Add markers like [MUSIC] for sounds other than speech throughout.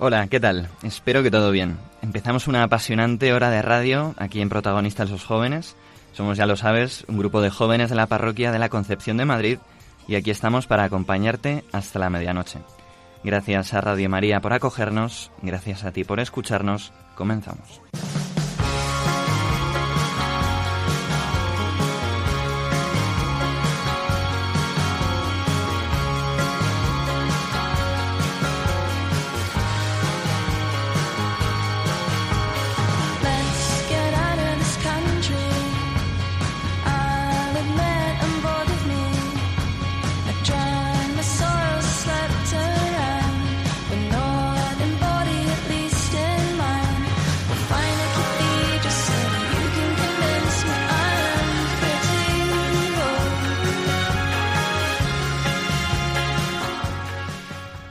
Hola, ¿qué tal? Espero que todo bien. Empezamos una apasionante hora de radio aquí en Protagonistas los Jóvenes. Somos, ya lo sabes, un grupo de jóvenes de la parroquia de la Concepción de Madrid y aquí estamos para acompañarte hasta la medianoche. Gracias a Radio María por acogernos, gracias a ti por escucharnos. Comenzamos.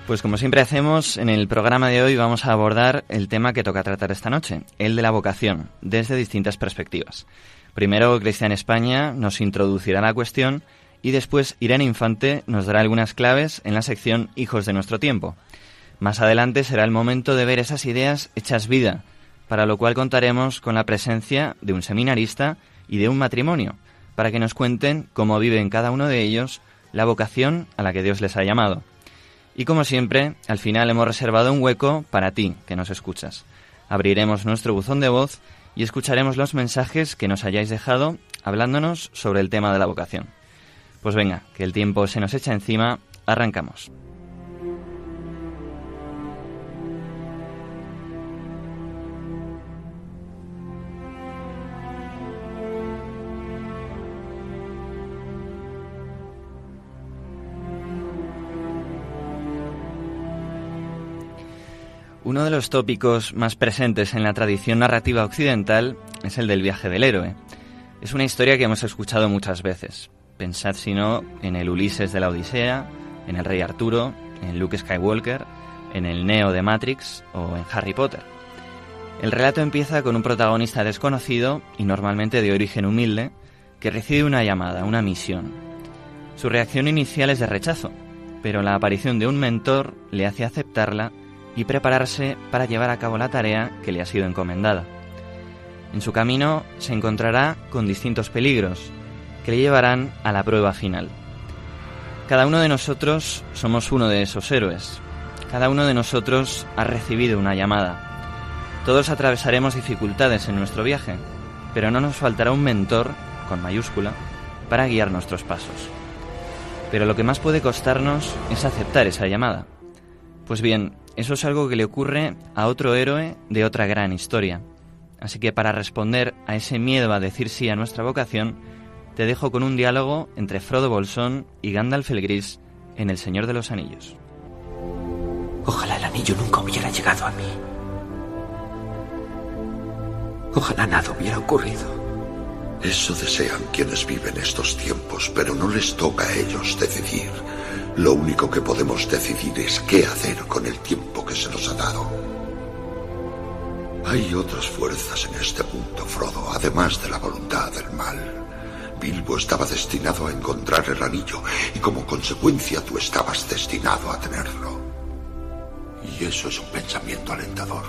Pues como siempre hacemos, en el programa de hoy vamos a abordar el tema que toca tratar esta noche, el de la vocación, desde distintas perspectivas. Primero, Cristian España nos introducirá la cuestión y después Irene Infante nos dará algunas claves en la sección Hijos de nuestro tiempo. Más adelante será el momento de ver esas ideas hechas vida, para lo cual contaremos con la presencia de un seminarista y de un matrimonio, para que nos cuenten cómo viven cada uno de ellos la vocación a la que Dios les ha llamado. Y como siempre, al final hemos reservado un hueco para ti, que nos escuchas. Abriremos nuestro buzón de voz y escucharemos los mensajes que nos hayáis dejado hablándonos sobre el tema de la vocación. Pues venga, que el tiempo se nos echa encima, arrancamos. Uno de los tópicos más presentes en la tradición narrativa occidental es el del viaje del héroe. Es una historia que hemos escuchado muchas veces. Pensad si no en el Ulises de la Odisea, en el Rey Arturo, en Luke Skywalker, en el Neo de Matrix o en Harry Potter. El relato empieza con un protagonista desconocido y normalmente de origen humilde que recibe una llamada, una misión. Su reacción inicial es de rechazo, pero la aparición de un mentor le hace aceptarla y prepararse para llevar a cabo la tarea que le ha sido encomendada. En su camino se encontrará con distintos peligros que le llevarán a la prueba final. Cada uno de nosotros somos uno de esos héroes. Cada uno de nosotros ha recibido una llamada. Todos atravesaremos dificultades en nuestro viaje, pero no nos faltará un mentor, con mayúscula, para guiar nuestros pasos. Pero lo que más puede costarnos es aceptar esa llamada. Pues bien, eso es algo que le ocurre a otro héroe de otra gran historia. Así que para responder a ese miedo a decir sí a nuestra vocación, te dejo con un diálogo entre Frodo Bolsón y Gandalf el Gris en El Señor de los Anillos. Ojalá el anillo nunca hubiera llegado a mí. Ojalá nada hubiera ocurrido. Eso desean quienes viven estos tiempos, pero no les toca a ellos decidir. Lo único que podemos decidir es qué hacer con el tiempo que se nos ha dado. Hay otras fuerzas en este mundo, Frodo, además de la voluntad del mal. Bilbo estaba destinado a encontrar el anillo y como consecuencia tú estabas destinado a tenerlo. Y eso es un pensamiento alentador.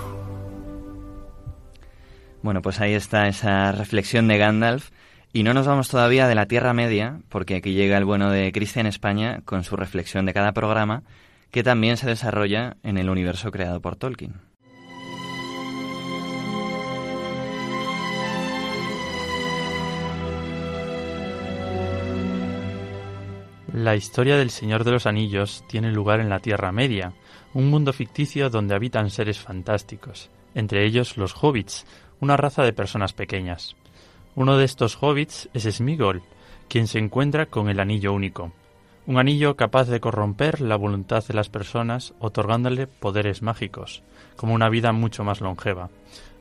Bueno, pues ahí está esa reflexión de Gandalf. Y no nos vamos todavía de la Tierra Media, porque aquí llega el bueno de Cristian España con su reflexión de cada programa, que también se desarrolla en el universo creado por Tolkien. La historia del Señor de los Anillos tiene lugar en la Tierra Media, un mundo ficticio donde habitan seres fantásticos, entre ellos los hobbits, una raza de personas pequeñas. Uno de estos hobbits es Smigol, quien se encuentra con el anillo único, un anillo capaz de corromper la voluntad de las personas otorgándole poderes mágicos, como una vida mucho más longeva,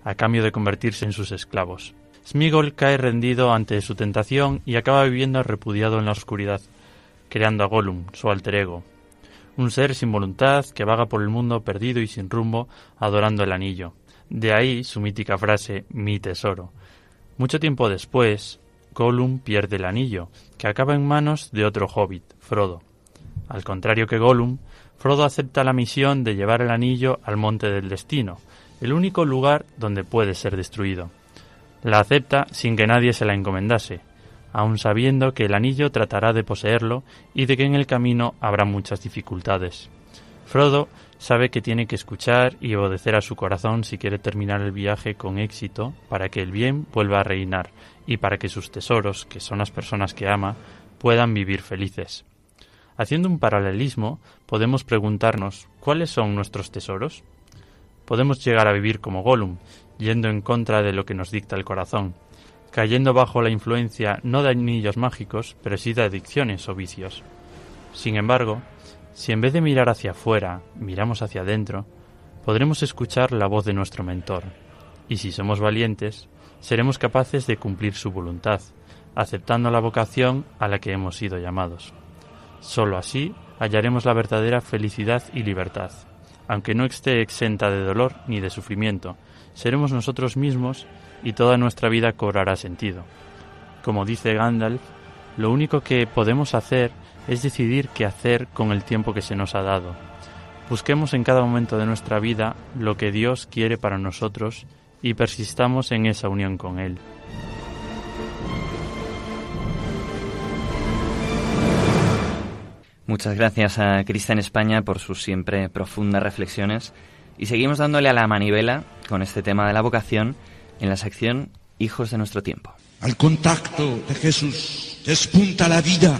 a cambio de convertirse en sus esclavos. Smigol cae rendido ante su tentación y acaba viviendo repudiado en la oscuridad, creando a Gollum, su alter ego, un ser sin voluntad que vaga por el mundo perdido y sin rumbo, adorando el anillo. De ahí su mítica frase mi tesoro. Mucho tiempo después, Gollum pierde el anillo, que acaba en manos de otro hobbit, Frodo. Al contrario que Gollum, Frodo acepta la misión de llevar el anillo al Monte del Destino, el único lugar donde puede ser destruido. La acepta sin que nadie se la encomendase, aun sabiendo que el anillo tratará de poseerlo y de que en el camino habrá muchas dificultades. Frodo sabe que tiene que escuchar y obedecer a su corazón si quiere terminar el viaje con éxito para que el bien vuelva a reinar y para que sus tesoros, que son las personas que ama, puedan vivir felices. Haciendo un paralelismo, podemos preguntarnos ¿cuáles son nuestros tesoros? Podemos llegar a vivir como Gollum, yendo en contra de lo que nos dicta el corazón, cayendo bajo la influencia no de anillos mágicos, pero sí de adicciones o vicios. Sin embargo, si en vez de mirar hacia afuera, miramos hacia adentro, podremos escuchar la voz de nuestro mentor, y si somos valientes, seremos capaces de cumplir su voluntad, aceptando la vocación a la que hemos sido llamados. Solo así hallaremos la verdadera felicidad y libertad. Aunque no esté exenta de dolor ni de sufrimiento, seremos nosotros mismos y toda nuestra vida cobrará sentido. Como dice Gandalf, lo único que podemos hacer es decidir qué hacer con el tiempo que se nos ha dado. Busquemos en cada momento de nuestra vida lo que Dios quiere para nosotros y persistamos en esa unión con Él. Muchas gracias a Cristian España por sus siempre profundas reflexiones y seguimos dándole a la manivela con este tema de la vocación en la sección Hijos de nuestro tiempo. Al contacto de Jesús despunta la vida.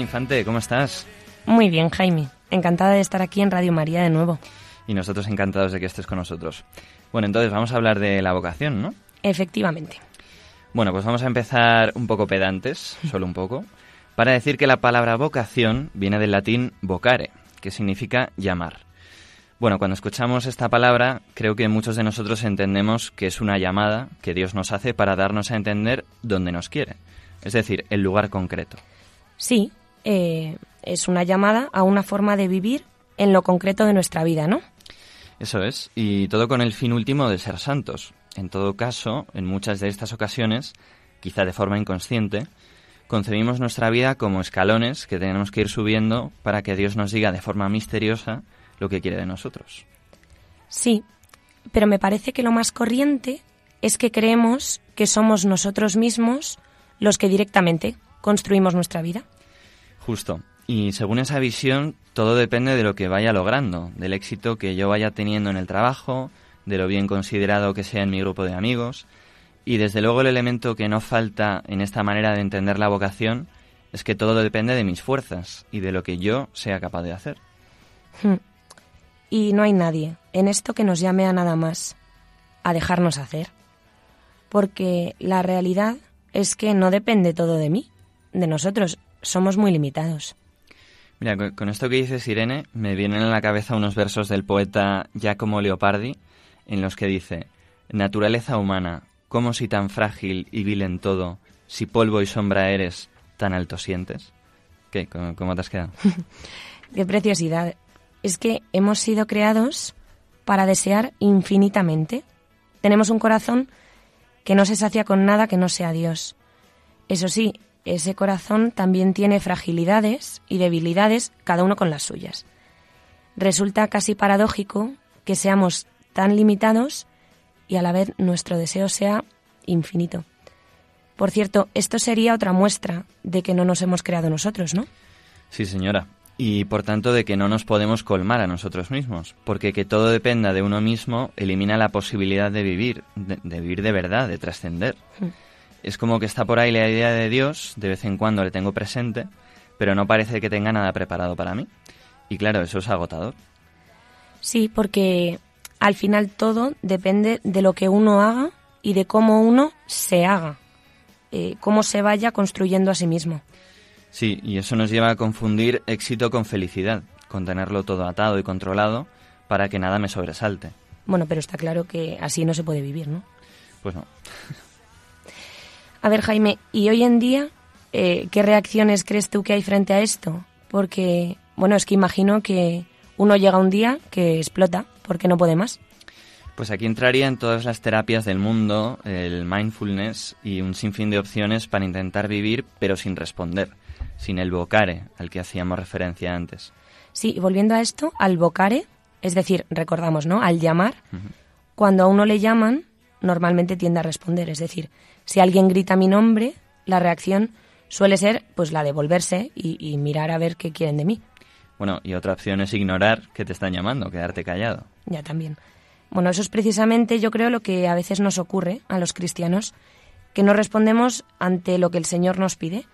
Infante, ¿cómo estás? Muy bien, Jaime. Encantada de estar aquí en Radio María de nuevo. Y nosotros encantados de que estés con nosotros. Bueno, entonces vamos a hablar de la vocación, ¿no? Efectivamente. Bueno, pues vamos a empezar un poco pedantes, solo un poco, para decir que la palabra vocación viene del latín vocare, que significa llamar. Bueno, cuando escuchamos esta palabra, creo que muchos de nosotros entendemos que es una llamada que Dios nos hace para darnos a entender dónde nos quiere, es decir, el lugar concreto. Sí, eh, es una llamada a una forma de vivir en lo concreto de nuestra vida, ¿no? Eso es, y todo con el fin último de ser santos. En todo caso, en muchas de estas ocasiones, quizá de forma inconsciente, concebimos nuestra vida como escalones que tenemos que ir subiendo para que Dios nos diga de forma misteriosa lo que quiere de nosotros. Sí, pero me parece que lo más corriente es que creemos que somos nosotros mismos los que directamente construimos nuestra vida. Justo. Y según esa visión, todo depende de lo que vaya logrando, del éxito que yo vaya teniendo en el trabajo, de lo bien considerado que sea en mi grupo de amigos. Y desde luego el elemento que no falta en esta manera de entender la vocación es que todo depende de mis fuerzas y de lo que yo sea capaz de hacer. Hmm. Y no hay nadie en esto que nos llame a nada más, a dejarnos hacer. Porque la realidad es que no depende todo de mí, de nosotros, somos muy limitados. Mira, con- esto que dices, Irene, me vienen a la cabeza unos versos del poeta Giacomo Leopardi, en los que dice, Naturaleza humana, ¿Cómo si tan frágil y vil en todo, si polvo y sombra eres, tan alto sientes? ¿Qué? ¿Cómo, cómo te has quedado? [LAUGHS] Qué preciosidad. Es que hemos sido creados para desear infinitamente. Tenemos un corazón que no se sacia con nada que no sea Dios. Eso sí, ese corazón también tiene fragilidades y debilidades, cada uno con las suyas. Resulta casi paradójico que seamos tan limitados y a la vez nuestro deseo sea infinito. Por cierto, esto sería otra muestra de que no nos hemos creado nosotros, ¿no? Sí, señora. Y por tanto de que no nos podemos colmar a nosotros mismos, porque que todo dependa de uno mismo elimina la posibilidad de vivir, de, de vivir de verdad, de trascender. Mm. Es como que está por ahí la idea de Dios, de vez en cuando le tengo presente, pero no parece que tenga nada preparado para mí. Y claro, eso es agotador. Sí, porque al final todo depende de lo que uno haga y de cómo uno se haga, eh, cómo se vaya construyendo a sí mismo. Sí, y eso nos lleva a confundir éxito con felicidad, con tenerlo todo atado y controlado para que nada me sobresalte. Bueno, pero está claro que así no se puede vivir, ¿no? Pues no. A ver, Jaime, ¿y hoy en día eh, qué reacciones crees tú que hay frente a esto? Porque, bueno, es que imagino que uno llega un día que explota porque no puede más. Pues aquí entrarían todas las terapias del mundo, el mindfulness y un sinfín de opciones para intentar vivir pero sin responder, sin el vocare al que hacíamos referencia antes. Sí, y volviendo a esto, al vocare, es decir, recordamos, ¿no? Al llamar, cuando a uno le llaman, normalmente tiende a responder. Es decir, si alguien grita mi nombre, la reacción suele ser pues la de volverse y, y mirar a ver qué quieren de mí. Bueno, y otra opción es ignorar que te están llamando, quedarte callado. Ya también. Bueno, eso es precisamente, yo creo, lo que a veces nos ocurre a los cristianos, que no respondemos ante lo que el Señor nos pide.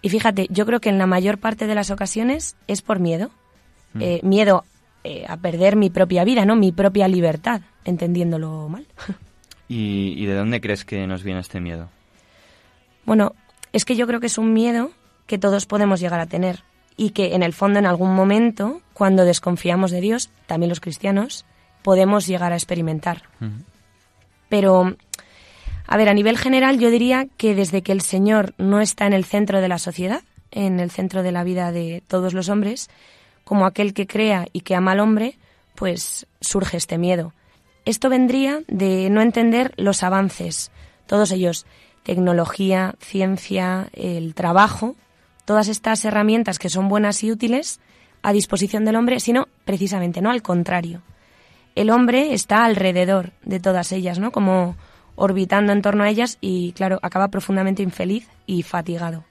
Y fíjate, yo creo que en la mayor parte de las ocasiones es por miedo. Mm. Eh, miedo eh, a perder mi propia vida, ¿no? Mi propia libertad, entendiéndolo mal. [LAUGHS] ¿Y, y de dónde crees que nos viene este miedo? Bueno, es que yo creo que es un miedo que todos podemos llegar a tener y que en el fondo en algún momento, cuando desconfiamos de Dios, también los cristianos, podemos llegar a experimentar. Pero, a ver, a nivel general yo diría que desde que el Señor no está en el centro de la sociedad, en el centro de la vida de todos los hombres, como aquel que crea y que ama al hombre, pues surge este miedo. Esto vendría de no entender los avances, todos ellos, tecnología, ciencia, el trabajo, todas estas herramientas que son buenas y útiles a disposición del hombre, sino precisamente, no al contrario. El hombre está alrededor de todas ellas, ¿no? Como orbitando en torno a ellas y, claro, acaba profundamente infeliz y fatigado.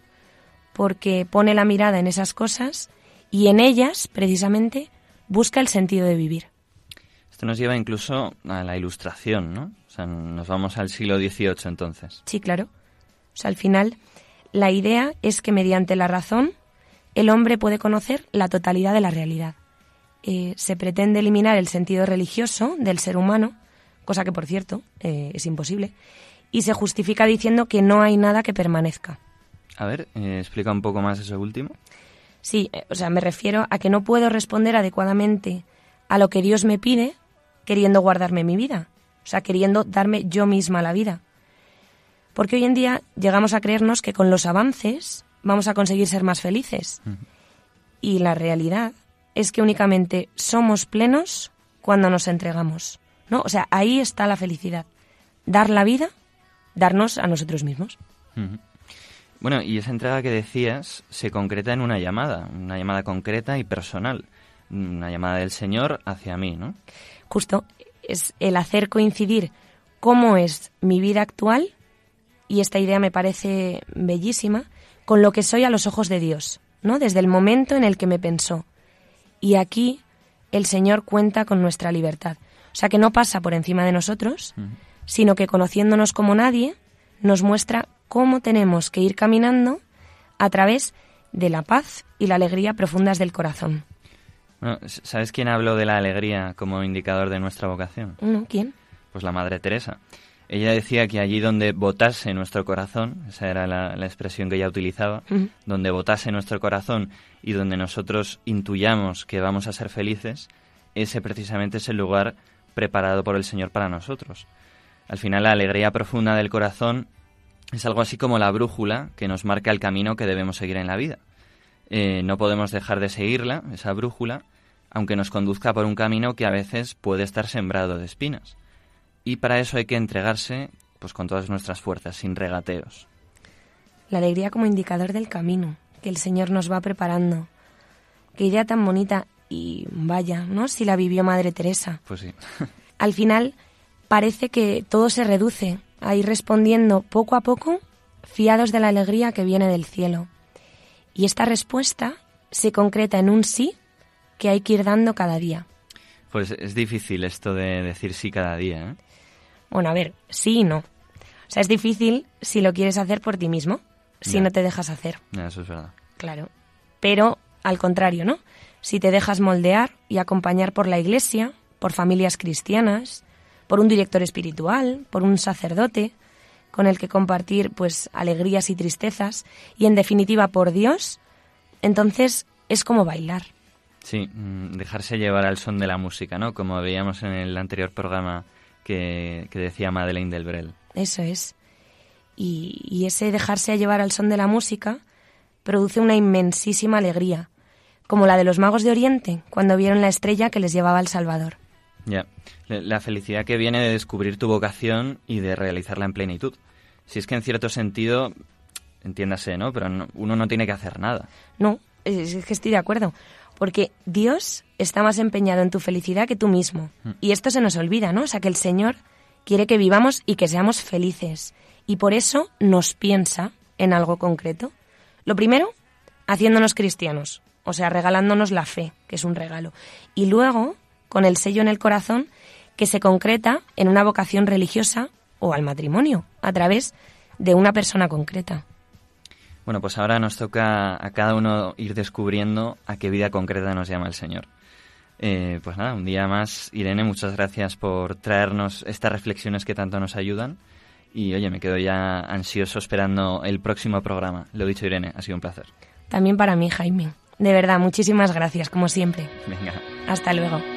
Porque pone la mirada en esas cosas y en ellas, precisamente, busca el sentido de vivir. Esto nos lleva incluso a la ilustración, ¿no? O sea, nos vamos al siglo XVIII entonces. Sí, claro. O sea, al final, la idea es que mediante la razón el hombre puede conocer la totalidad de la realidad. Eh, se pretende eliminar el sentido religioso del ser humano, cosa que, por cierto, eh, es imposible, y se justifica diciendo que no hay nada que permanezca. A ver, eh, explica un poco más eso último. Sí, o sea, me refiero a que no puedo responder adecuadamente a lo que Dios me pide queriendo guardarme mi vida, o sea, queriendo darme yo misma la vida. Porque hoy en día llegamos a creernos que con los avances vamos a conseguir ser más felices. Y la realidad es que únicamente somos plenos cuando nos entregamos. ¿no? O sea, ahí está la felicidad. Dar la vida, darnos a nosotros mismos. Bueno, y esa entrega que decías se concreta en una llamada, una llamada concreta y personal, una llamada del Señor hacia mí, ¿no? Justo es el hacer coincidir cómo es mi vida actual, y esta idea me parece bellísima, con lo que soy a los ojos de Dios, ¿no? Desde el momento en el que me pensó. Y aquí el Señor cuenta con nuestra libertad. O sea que no pasa por encima de nosotros, sino que conociéndonos como nadie, nos muestra cómo tenemos que ir caminando a través de la paz y la alegría profundas del corazón. ¿Sabes quién habló de la alegría como indicador de nuestra vocación? ¿No? ¿Quién? Pues la Madre Teresa. Ella decía que allí donde votase nuestro corazón, esa era la, la expresión que ella utilizaba, donde votase nuestro corazón y donde nosotros intuyamos que vamos a ser felices, ese precisamente es el lugar preparado por el Señor para nosotros. Al final la alegría profunda del corazón es algo así como la brújula que nos marca el camino que debemos seguir en la vida. Eh, no podemos dejar de seguirla, esa brújula, aunque nos conduzca por un camino que a veces puede estar sembrado de espinas. Y para eso hay que entregarse pues con todas nuestras fuerzas, sin regateos. La alegría como indicador del camino que el Señor nos va preparando. Qué idea tan bonita y vaya, ¿no? Si la vivió Madre Teresa. Pues sí. [LAUGHS] Al final parece que todo se reduce a ir respondiendo poco a poco, fiados de la alegría que viene del cielo. Y esta respuesta se concreta en un sí que hay que ir dando cada día. Pues es difícil esto de decir sí cada día, ¿eh? Bueno, a ver, sí y no. O sea, es difícil si lo quieres hacer por ti mismo, si no te dejas hacer. Eso es verdad. Claro. Pero al contrario, ¿no? Si te dejas moldear y acompañar por la iglesia, por familias cristianas, por un director espiritual, por un sacerdote, con el que compartir pues alegrías y tristezas, y en definitiva por Dios, entonces es como bailar. Sí, mm, dejarse llevar al son de la música, ¿no? Como veíamos en el anterior programa que, que decía Madeleine del Brel. Eso es. Y, y ese dejarse a llevar al son de la música produce una inmensísima alegría, como la de los magos de Oriente cuando vieron la estrella que les llevaba al Salvador. Ya, la la felicidad que viene de descubrir tu vocación y de realizarla en plenitud. Si es que en cierto sentido, entiéndase, ¿no? Pero no- uno no tiene que hacer nada. No, es que estoy de acuerdo. Porque Dios está más empeñado en tu felicidad que tú mismo. Y esto se nos olvida, ¿no? O sea, que el Señor quiere que vivamos y que seamos felices. Y por eso nos piensa en algo concreto. Lo primero, haciéndonos cristianos. O sea, regalándonos la fe, que es un regalo. Y luego, con el sello en el corazón, que se concreta en una vocación religiosa o al matrimonio, a través de una persona concreta. Bueno, pues ahora nos toca a cada uno ir descubriendo a qué vida concreta nos llama el Señor. Eh, pues nada, un día más, Irene, muchas gracias por traernos estas reflexiones que tanto nos ayudan. Y oye, me quedo ya ansioso esperando el próximo programa. Lo dicho, Irene, ha sido un placer. También para mí, Jaime. De verdad, muchísimas gracias, como siempre. Venga. Hasta luego.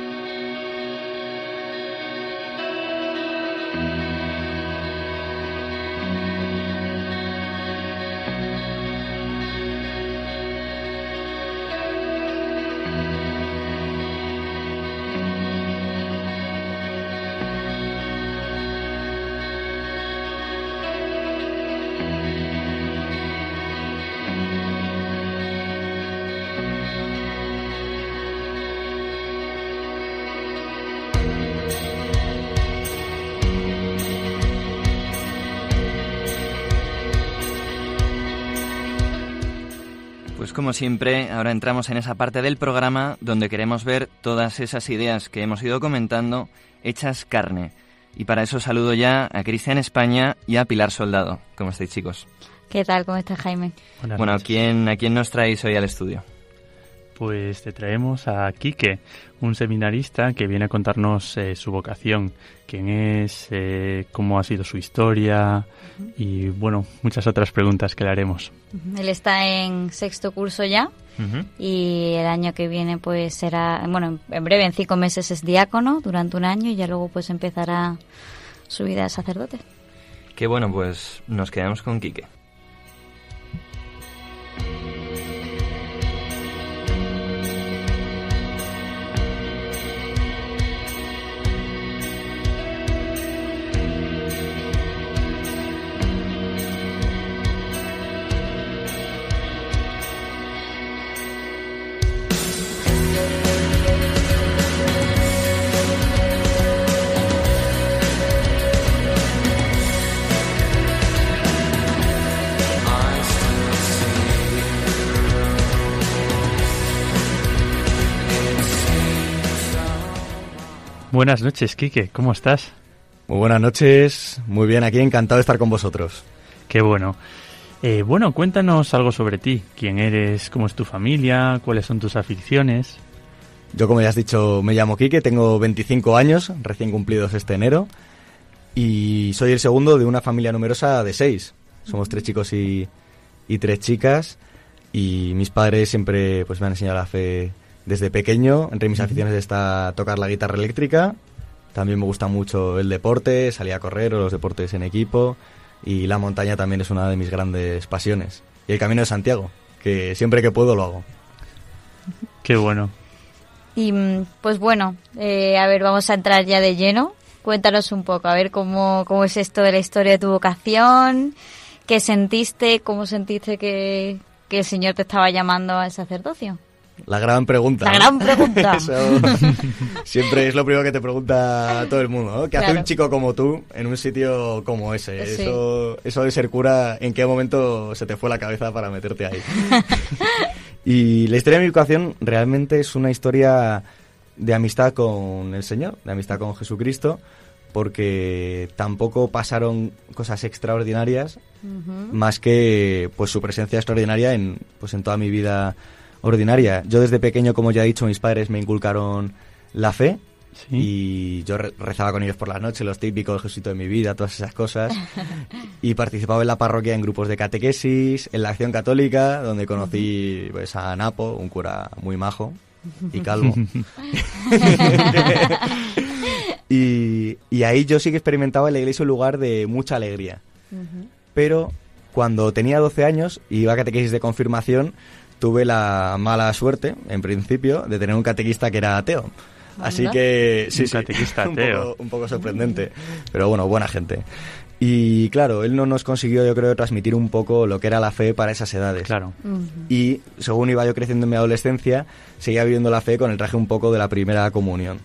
Siempre, ahora entramos en esa parte del programa donde queremos ver todas esas ideas que hemos ido comentando hechas carne. Y para eso saludo ya a Cristian España y a Pilar Soldado. ¿Cómo estáis, chicos? ¿Qué tal? ¿Cómo estás, Jaime? Buenas bueno, ¿a noches. quién, ¿a quién nos traéis hoy al estudio? Pues te traemos a Quique, un seminarista que viene a contarnos eh, su vocación, quién es, eh, cómo ha sido su historia y, bueno, muchas otras preguntas que le haremos. Él está en sexto curso ya y el año que viene pues será, bueno, en- en breve, en cinco meses es diácono durante un año y ya luego pues empezará su vida de sacerdote. Qué bueno, pues nos quedamos con Quique. Buenas noches, Quique, ¿cómo estás? Muy buenas noches, muy bien aquí, encantado de estar con vosotros. Qué bueno. Eh, bueno, cuéntanos algo sobre ti. ¿Quién eres? ¿Cómo es tu familia? ¿Cuáles son tus aficiones? Yo, como ya has dicho, me llamo Quique, tengo 25 años, recién cumplidos este enero, y soy el segundo de una familia numerosa de seis. Somos tres chicos y, y tres chicas, y mis padres siempre pues, me han enseñado la fe desde pequeño. Entre mis aficiones está tocar la guitarra eléctrica También me gusta mucho el deporte, salir a correr o los deportes en equipo. Y la montaña también es una de mis grandes pasiones. Y el Camino de Santiago, que siempre que puedo lo hago. Qué bueno. Y mm, pues bueno, eh, a ver, vamos a entrar ya de lleno. Cuéntanos un poco, a ver cómo, cómo es esto de la historia de tu vocación, qué sentiste, cómo sentiste que, que el Señor te estaba llamando al sacerdocio. La gran pregunta. La gran pregunta. [LAUGHS] Eso siempre es lo primero que te pregunta todo el mundo, ¿no? ¿Qué hace un chico como tú en un sitio como ese? Sí. Eso, eso de ser cura, ¿en qué momento se te fue la cabeza para meterte ahí? [LAUGHS] y la historia de mi educación realmente es una historia de amistad con el Señor, de amistad con Jesucristo, porque tampoco pasaron cosas extraordinarias más que pues su presencia extraordinaria en pues en toda mi vida ordinaria. Yo desde pequeño, como ya he dicho, mis padres me inculcaron la fe y yo re- rezaba con ellos por la noche, los típicos Jesucito de mi vida, todas esas cosas. [LAUGHS] y participaba en la parroquia en grupos de catequesis, en la acción católica, donde conocí pues, a Napo, un cura muy majo y calvo. [LAUGHS] [LAUGHS] y, y ahí yo sí que experimentaba en la iglesia un lugar de mucha alegría. Pero cuando tenía 12 años y iba a catequesis de confirmación, tuve la mala suerte, en principio, de tener un catequista que era ateo. Así Anda. que sí, Un sí, catequista [LAUGHS] un ateo. poco- un poco sorprendente, pero bueno, buena gente. Y claro, él no nos consiguió, yo creo, transmitir un poco lo que era la fe para esas edades. Claro. Y según iba yo creciendo en mi adolescencia, seguía viviendo la fe con el traje un poco de la primera comunión.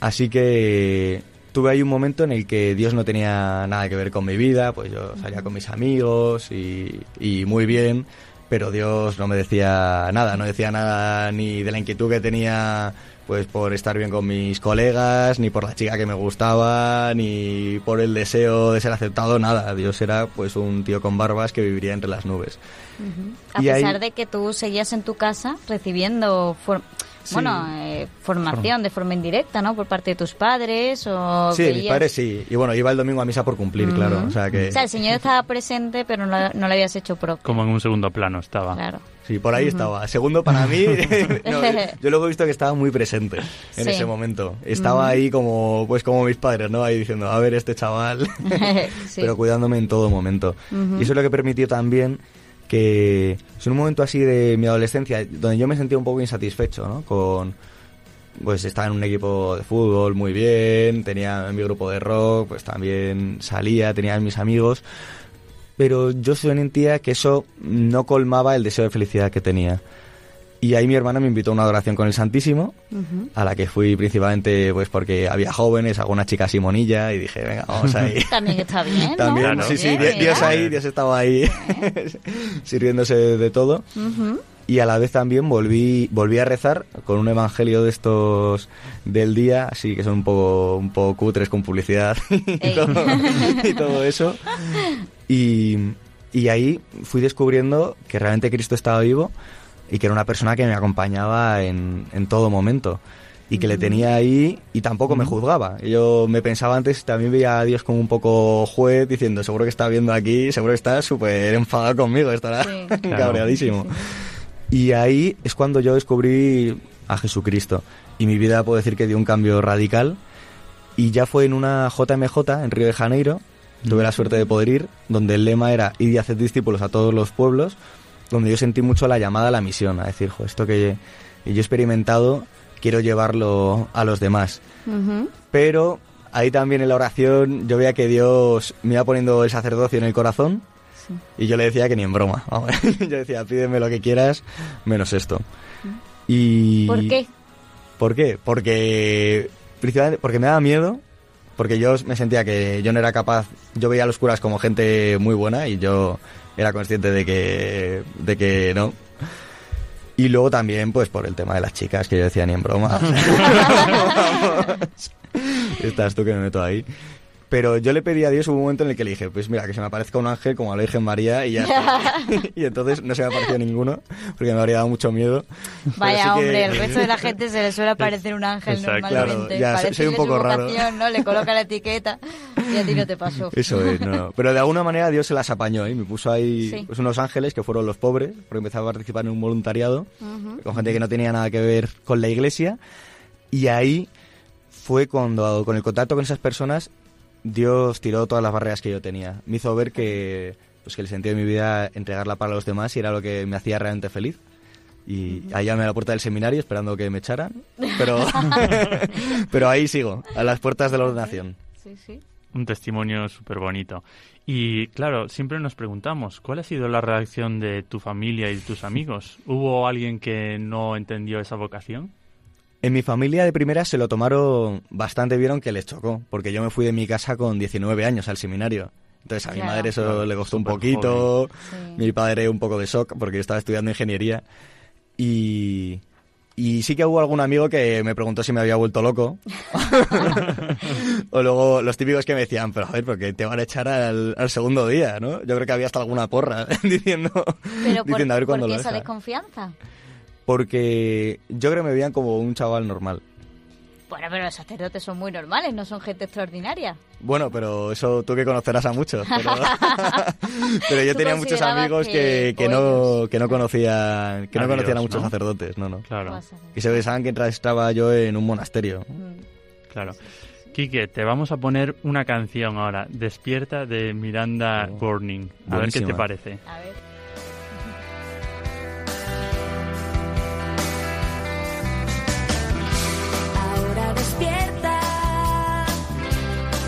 Así que tuve ahí un momento en el que Dios no tenía nada que ver con mi vida, pues yo salía con mis amigos y, y muy bien, pero Dios no me decía nada, no decía nada ni de la inquietud que tenía pues por estar bien con mis colegas, ni por la chica que me gustaba, ni por el deseo de ser aceptado, nada. Dios era pues un tío con barbas que viviría entre las nubes. A Y ahí- pesar de que tú seguías en tu casa recibiendo Sí. bueno, eh, formación de forma indirecta, ¿no? Por parte de tus padres o Sí, mis padres sí. Y bueno, iba el domingo a misa por cumplir, claro. O sea que... O sea, el Señor estaba presente, pero no, no le habías hecho propio. Como en un segundo plano estaba. Claro. Sí, por ahí estaba. Segundo, para mí, [LAUGHS] no, [LAUGHS] yo luego he visto que estaba muy presente en Sí. ese momento. Estaba ahí como, pues como mis padres, ¿no? Ahí diciendo, a ver, este chaval, [LAUGHS] Sí. pero cuidándome en todo momento. Y eso es lo que permitió también que, en un momento así de mi adolescencia, donde yo me sentía un poco insatisfecho, ¿no? Con, pues estaba en un equipo de fútbol muy bien, tenía mi grupo de rock, pues también salía, tenía mis amigos, pero yo sentía que eso no colmaba el deseo de felicidad que tenía. Y ahí mi hermana me invitó a una adoración con el Santísimo, a la que fui principalmente pues porque había jóvenes, alguna chica simonilla, y dije, venga, vamos ahí. [LAUGHS] También está bien, ¿no? También, Claro. sí, sí, Bien, Dios, Dios ahí, Dios estaba ahí [LAUGHS] sirviéndose de todo. Ujú. Y a la vez también volví, volví a rezar con un evangelio de estos del día, así que son un poco, un poco cutres con publicidad [LAUGHS] y, todo, y todo eso. Y, y ahí fui descubriendo que realmente Cristo estaba vivo y que era una persona que me acompañaba en, en todo momento. Y que le tenía ahí y tampoco me juzgaba. Yo me pensaba antes, también veía a Dios como un poco juez, diciendo, seguro que está viendo aquí, seguro que está súper enfadado conmigo, estará Sí. [LAUGHS] Claro. cabreadísimo. Y ahí es cuando yo descubrí a Jesucristo. Y mi vida puedo decir que dio un cambio radical. Y ya fue en una JMJ en Río de Janeiro. Tuve la suerte de poder ir, donde el lema era ir y hacer discípulos a todos los pueblos. Donde yo sentí mucho la llamada a la misión, a decir, jo, esto que yo he experimentado, quiero llevarlo a los demás. Ujú. Pero ahí también en la oración yo veía que Dios me iba poniendo el sacerdocio en el corazón y yo le decía que ni en broma. [LAUGHS] vamos. yo decía, pídeme lo que quieras, menos esto. Y... ¿Por qué? ¿Por qué? Porque, principalmente porque me daba miedo, porque yo me sentía que yo no era capaz, yo veía a los curas como gente muy buena y yo era consciente de que, de que no. Y luego también, pues por el tema de las chicas, que yo decía ni en broma. [LAUGHS] Estás tú que me meto ahí. Pero yo le pedí a Dios hubo un momento en el que le dije, pues mira, que se me aparezca un ángel como a la Virgen María y ya está. [LAUGHS] [LAUGHS] y entonces no se me apareció ninguno, porque me habría dado mucho miedo. Vaya sí que- hombre, el [LAUGHS] resto de la gente se le suele aparecer un ángel Exacto. normalmente. Claro, ya, Para soy un poco su raro. ¿no? Le coloca la etiqueta y a ti no te pasó. Eso es, no, no. Pero de alguna manera Dios se las apañó y me puso ahí Sí. pues, unos ángeles que fueron los pobres, porque empezaba a participar en un voluntariado Ujú. con gente que no tenía nada que ver con la iglesia. Y ahí fue cuando con el contacto con esas personas Dios tiró todas las barreras que yo tenía. Me hizo ver que, pues, que el sentido de mi vida entregarla para los demás y era lo que me hacía realmente feliz. Y ahí llamé a la puerta del seminario esperando que me echaran, pero, [LAUGHS] pero ahí sigo, a las puertas de la ordenación. Sí, sí. Un testimonio súper bonito. Y claro, siempre nos preguntamos, ¿cuál ha sido la reacción de tu familia y de tus amigos? ¿Hubo alguien que no entendió esa vocación? En mi familia de primera se lo tomaron bastante bien aunque les chocó, porque yo me fui de mi casa con 19 años al seminario. Entonces a mi madre eso Claro, le costó un poquito. Sí. mi padre un poco de shock porque yo estaba estudiando ingeniería y, y sí que hubo algún amigo que me preguntó si me había vuelto loco. [LAUGHS] o luego los típicos que me decían, pero a ver, porque te van a echar al, al segundo día, ¿no? Yo creo que había hasta alguna porra [LAUGHS] diciendo, Pero por, diciendo a ver ¿por cuándo qué lo esa deja. desconfianza? Porque yo creo que me veían como un chaval normal. Bueno, pero los sacerdotes son muy normales, no son gente extraordinaria. Bueno, pero eso tú que conocerás a muchos. [LAUGHS] Pero, [LAUGHS] pero yo tenía muchos amigos que, que- no, que no conocían, que no A conocían a muchos ¿no? sacerdotes, no, no. Claro. Que se pensaban que estaba yo en un monasterio. Mm. claro. Quique, te vamos a poner una canción ahora, Despierta de Miranda Oh, Burning. A ver qué te parece. A ver. Despierta,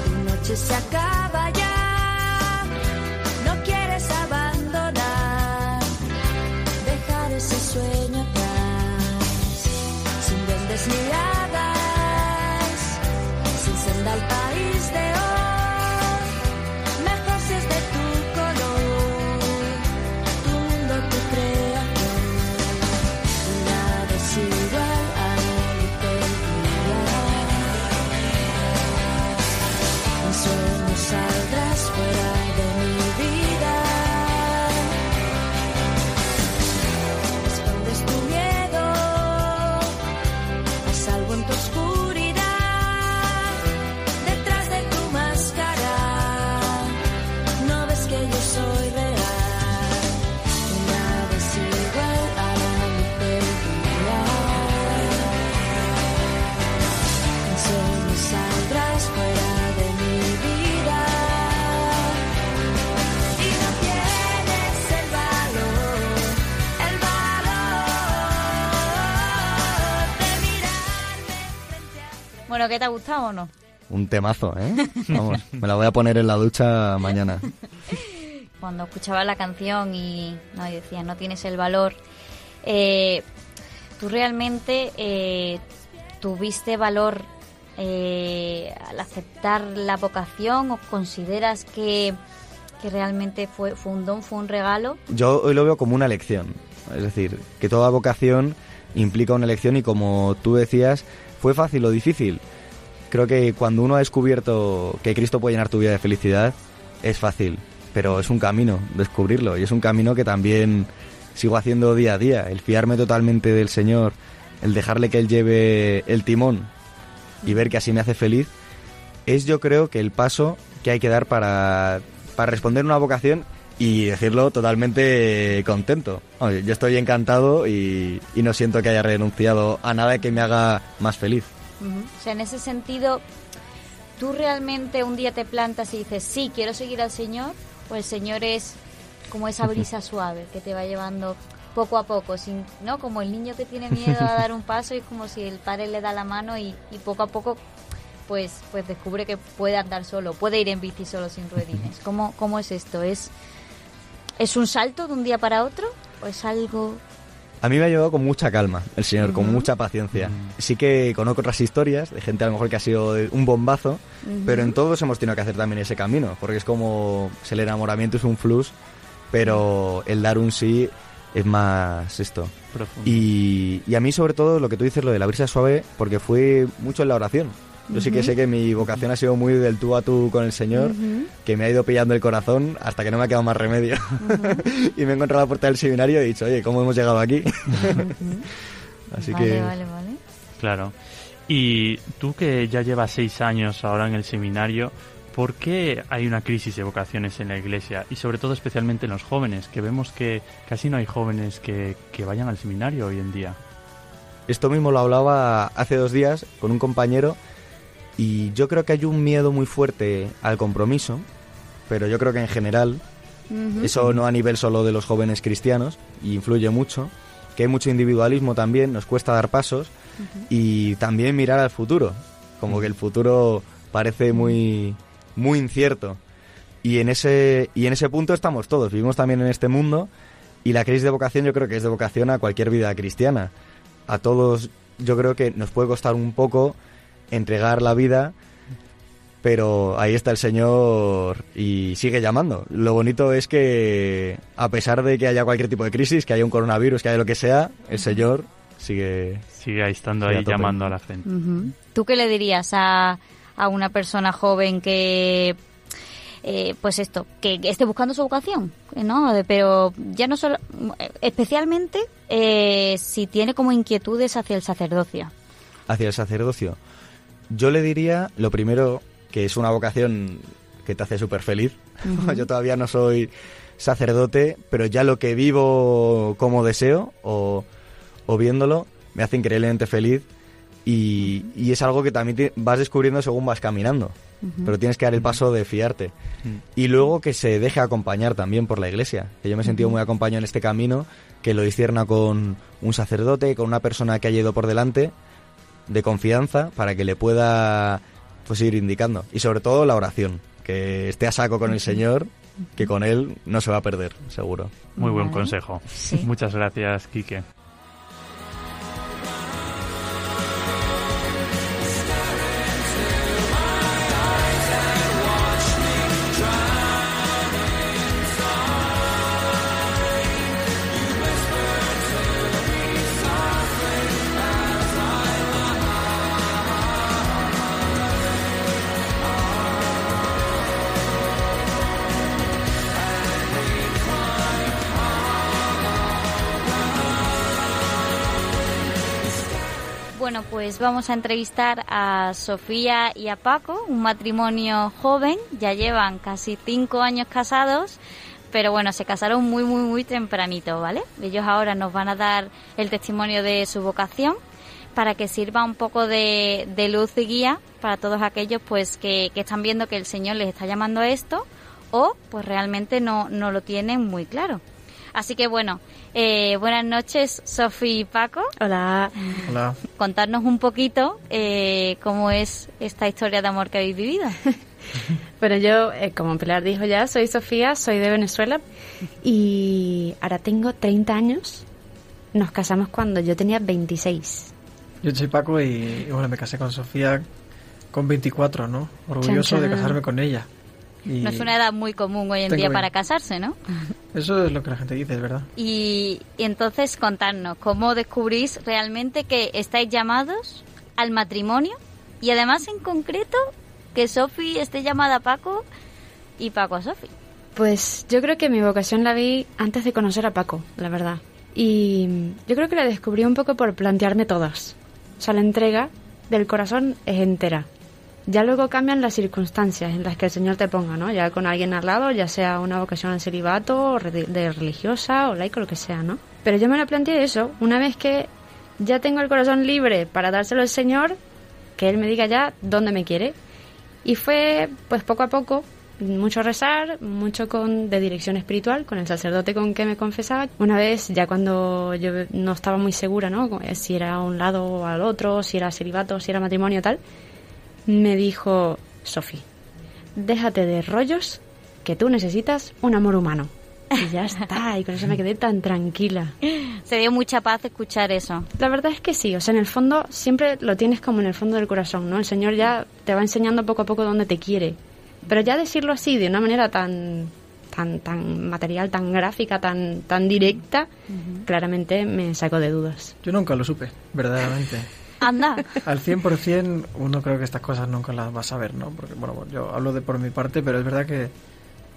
tu noche se acaba ya. No quieres abandonar, dejar ese sueño atrás. Sin duendes ¿qué te ha gustado o no? Un temazo, ¿eh? Vamos, me la voy a poner en la ducha mañana. [LAUGHS] Cuando escuchaba la canción y, no, y decía, no tienes el valor, eh, ¿tú realmente eh, tuviste valor eh, al aceptar la vocación o consideras que, que realmente fue, fue un don, fue un regalo? Yo hoy lo veo como una elección. Es decir, que toda vocación implica una elección y como tú decías, ¿fue fácil o difícil? Creo que cuando uno ha descubierto que Cristo puede llenar tu vida de felicidad, es fácil, pero es un camino descubrirlo y es un camino que también sigo haciendo día a día, el fiarme totalmente del Señor, el dejarle que Él lleve el timón y ver que así me hace feliz, es yo creo que el paso que hay que dar para, para responder una vocación y decirlo totalmente contento. Yo estoy encantado y no siento que haya renunciado a nada que me haga más feliz. O sea, en ese sentido, ¿tú realmente un día te plantas y dices, sí, quiero seguir al Señor? ¿O el Señor es como esa brisa suave que te va llevando poco a poco, sin, ¿no? Como el niño que tiene miedo a dar un paso y es como si el padre le da la mano y, y poco a poco pues pues descubre que puede andar solo, puede ir en bici solo sin ruedines. ¿Cómo, cómo es esto? ¿Es, ¿Es un salto de un día para otro? ¿O es algo A mí me ha llevado con mucha calma el Señor, con mucha paciencia. Sí que conozco otras historias de gente a lo mejor que ha sido un bombazo, Ujú. pero en todos hemos tenido que hacer también ese camino, porque es como si el enamoramiento es un flux, pero el dar un sí es más esto. Y, y a mí sobre todo lo que tú dices, lo de la brisa suave, porque fue mucho en la oración. Yo sí que sé que mi vocación ha sido muy del tú a tú con el Señor, que me ha ido pillando el corazón hasta que no me ha quedado más remedio. [LAUGHS] y me he encontrado a la puerta del seminario y he dicho, oye, ¿cómo hemos llegado aquí? Así vale, que... vale, vale. Claro. Y tú que ya llevas seis años ahora en el seminario, ¿por qué hay una crisis de vocaciones en la iglesia? Y sobre todo especialmente en los jóvenes, que vemos que casi no hay jóvenes que, que vayan al seminario hoy en día. Esto mismo lo hablaba hace dos días con un compañero Y yo creo que hay un miedo muy fuerte al compromiso, pero yo creo que en general, eso no a nivel solo de los jóvenes cristianos, y influye mucho, que hay mucho individualismo también, nos cuesta dar pasos, y también mirar al futuro, como que el futuro parece muy, muy incierto. Y en, ese, y en ese punto estamos todos, vivimos también en este mundo, y la crisis de vocación yo creo que es de vocación a cualquier vida cristiana. A todos yo creo que nos puede costar un poco entregar la vida, pero ahí está el Señor y sigue llamando. Lo bonito es que a pesar de que haya cualquier tipo de crisis, que haya un coronavirus, que haya lo que sea, el Señor sigue... Sigue ahí estando sigue ahí a llamando a la gente. ¿Tú qué le dirías a, a una persona joven que, eh, pues esto, que esté buscando su vocación, ¿no? De- Pero ya no solo, especialmente eh, si tiene como inquietudes hacia el sacerdocio. hacia el sacerdocio. Yo le diría, lo primero, que es una vocación que te hace súper feliz. [LAUGHS] Yo todavía no soy sacerdote, pero ya lo que vivo como deseo o, o viéndolo me hace increíblemente feliz y, y es algo que también te- vas descubriendo según vas caminando. Pero tienes que dar el paso de fiarte. Y luego que se deje acompañar también por la iglesia. Que yo me he sentido muy acompañado en este camino, que lo discierna con un sacerdote, con una persona que haya ido por delante, de confianza, para que le pueda pues ir indicando. Y sobre todo la oración, que esté a saco con el Señor, que con Él no se va a perder, seguro. Muy buen Vale. consejo. Sí. Muchas gracias, Quique. Pues vamos a entrevistar a Sofía y a Paco, un matrimonio joven, ya llevan casi cinco años casados, pero bueno, se casaron muy, muy, muy tempranito, ¿vale? Ellos ahora nos van a dar el testimonio de su vocación para que sirva un poco de, luz y guía para todos aquellos pues que, están viendo que el Señor les está llamando a esto o pues realmente no lo tienen muy claro. Así que bueno, eh, buenas noches Sofía y Paco. Hola. Hola. Contarnos un poquito eh, cómo es esta historia de amor que habéis vivido. [LAUGHS] Bueno, yo, eh, como Pilar dijo ya, soy Sofía, soy de Venezuela y ahora tengo 30 años. Nos casamos cuando yo tenía 26. Yo soy Paco y, y bueno, me casé con Sofía con 24, ¿no? Orgulloso Chan, de casarme con ella. Y No es una edad muy común hoy en Tengo día para casarse, ¿no? [LAUGHS] Eso es lo que la gente dice, es verdad. Y, y entonces contarnos cómo descubrís realmente que estáis llamados al matrimonio y además en concreto que Sofi esté llamada a Paco y Paco a Sofi. Pues yo creo que mi vocación la vi antes de conocer a Paco, la verdad. Y yo creo que la descubrí un poco por plantearme todas. O sea, la entrega del corazón es entera. Ya luego cambian las circunstancias en las que el Señor te ponga, ¿no? Ya con alguien al lado, ya sea una vocación al celibato, o de religiosa o laico, lo que sea, ¿no? Pero yo me lo planteé eso, una vez que ya tengo el corazón libre para dárselo al Señor, que Él me diga ya dónde me quiere. Y fue, pues poco a poco, mucho rezar, mucho con de dirección espiritual, con el sacerdote con que me confesaba. Una vez, ya cuando yo no estaba muy segura, ¿no? Si era a un lado o al otro, si era celibato, si era matrimonio, tal, me dijo, Sofi, déjate de rollos, que tú necesitas un amor humano. Y ya está, y con eso me quedé tan tranquila. Se dio mucha paz escuchar eso. La verdad es que sí, o sea, en el fondo siempre lo tienes como en el fondo del corazón, ¿no? El Señor ya te va enseñando poco a poco dónde te quiere. Pero ya decirlo así, de una manera tan tan tan material, tan gráfica, tan tan directa, claramente me sacó de dudas. Yo nunca lo supe, verdaderamente. Anda. Al 100% uno creo que estas cosas nunca las va a saber, ¿no? Porque, bueno, yo hablo de por mi parte, pero es verdad que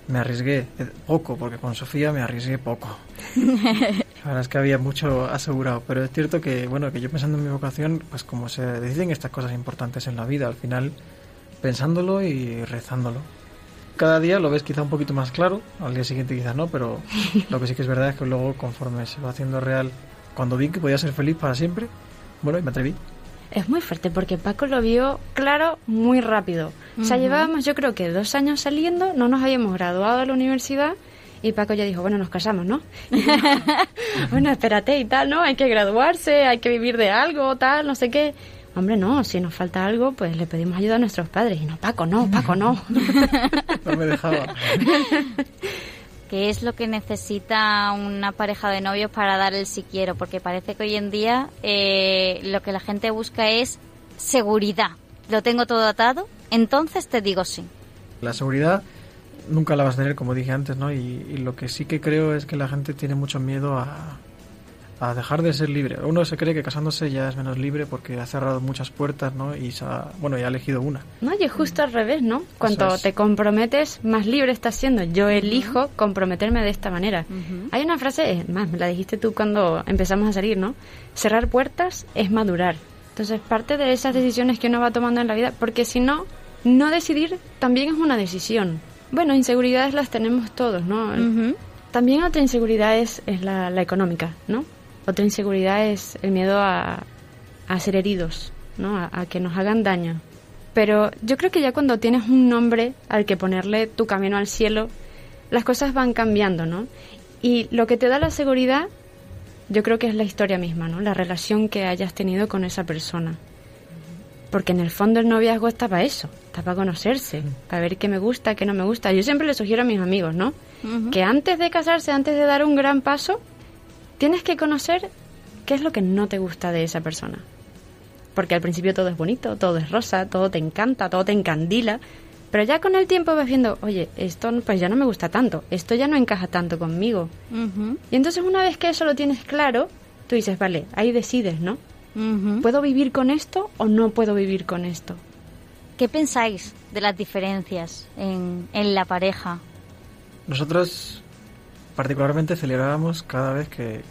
me arriesgué eh, poco, porque con Sofía me arriesgué poco. La verdad es que había mucho asegurado, pero es cierto que, bueno, que yo pensando en mi vocación, pues como se deciden estas cosas importantes en la vida, al final pensándolo y rezándolo. Cada día lo ves quizá un poquito más claro, al día siguiente quizá no, pero lo que sí que es verdad es que luego conforme se va haciendo real, cuando vi que podía ser feliz para siempre, bueno, y me atreví. es muy fuerte porque Paco lo vio claro muy rápido. O sea, llevábamos yo creo que dos años saliendo, no nos habíamos graduado de la universidad y Paco ya dijo, bueno, nos casamos, ¿no? [LAUGHS] Bueno, espérate y tal, ¿no? Hay que graduarse, hay que vivir de algo, tal, no sé qué. Hombre, no, si nos falta algo, pues le pedimos ayuda a nuestros padres. Y no, Paco, no, Paco, no. [LAUGHS] No me dejaba. [LAUGHS] ¿Qué es lo que necesita una pareja de novios para dar el si quiero? Porque parece que hoy en día eh, lo que la gente busca es seguridad. Lo tengo todo atado, entonces te digo sí. La seguridad nunca la vas a tener, como dije antes, ¿no? Y, y lo que sí que creo es que la gente tiene mucho miedo a, a dejar de ser libre. Uno se cree que casándose ya es menos libre porque ha cerrado muchas puertas, ¿no? Y se ha- bueno, y ha elegido una. No, y es justo al revés, ¿no? Cuando es. te comprometes, más libre estás siendo. Yo elijo comprometerme de esta manera. Hay una frase, más, me la dijiste tú cuando empezamos a salir, ¿no? Cerrar puertas es madurar. Entonces, parte de esas decisiones que uno va tomando en la vida, porque si no, no decidir también es una decisión. Bueno, inseguridades las tenemos todos, ¿no? También otra inseguridad es, es la, la económica, ¿no? Otra inseguridad es el miedo a, a ser heridos, ¿no? A, a que nos hagan daño. Pero yo creo que ya cuando tienes un nombre al que ponerle tu camino al cielo, las cosas van cambiando, ¿no? Y lo que te da la seguridad, yo creo que es la historia misma, ¿no? La relación que hayas tenido con esa persona. Porque en el fondo el noviazgo está para eso, está para conocerse, para ver qué me gusta, qué no me gusta. Yo siempre le sugiero a mis amigos, ¿no? Que antes de casarse, antes de dar un gran paso, tienes que conocer qué es lo que no te gusta de esa persona. Porque al principio todo es bonito, todo es rosa, todo te encanta, todo te encandila. Pero ya con el tiempo vas viendo, oye, esto pues ya no me gusta tanto, esto ya no encaja tanto conmigo. Y entonces una vez que eso lo tienes claro, tú dices, vale, ahí decides, ¿no? ¿Puedo vivir con esto o no puedo vivir con esto? ¿Qué pensáis de las diferencias en, en la pareja? Nosotros particularmente celebrábamos cada vez que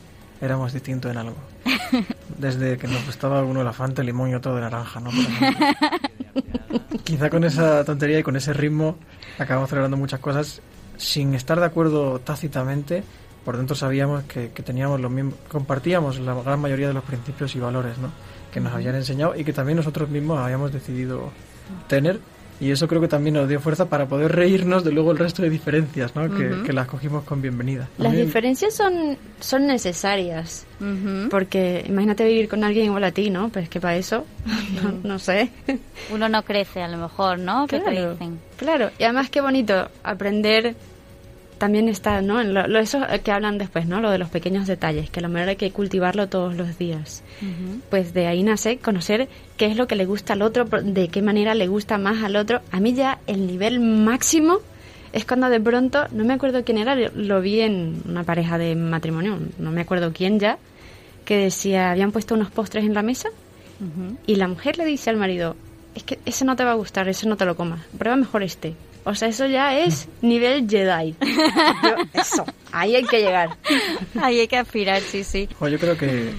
éramos distintos en algo. [LAUGHS] Desde que nos gustaba alguno el limón y otro de naranja, ¿no? [LAUGHS] Quizá con esa tontería y con ese ritmo acabamos celebrando muchas cosas sin estar de acuerdo tácitamente. Por dentro sabíamos que, que teníamos los mismos, compartíamos la gran mayoría de los principios y valores, ¿no? Que nos habían enseñado y que también nosotros mismos habíamos decidido tener. Y eso creo que también nos dio fuerza para poder reírnos de luego el resto de diferencias, ¿no? Que, que las cogimos con bienvenida. Las También- diferencias son, son necesarias. Porque imagínate vivir con alguien igual a ti, ¿no? Pues que para eso, [LAUGHS] no, no sé. Uno no crece a lo mejor, ¿no? ¿Qué te Claro. dicen? Claro, y además qué bonito aprender también está, ¿no? En lo, lo- eso que hablan después, ¿no? Lo de los pequeños detalles, que a lo mejor hay que cultivarlo todos los días. Pues de ahí nace conocer qué es lo que le gusta al otro, de qué manera le gusta más al otro. A mí ya el nivel máximo es cuando de pronto, no me acuerdo quién era, lo- lo vi en una pareja de matrimonio, no me acuerdo quién ya, que decía, habían puesto unos postres en la mesa y la mujer le dice al marido, es que ese no te va a gustar, ese no te lo comas, prueba mejor este. O sea, eso ya es nivel Jedi. [LAUGHS] Yo- eso, ahí hay que llegar. Ahí hay que aspirar, sí, sí. Jo, yo creo que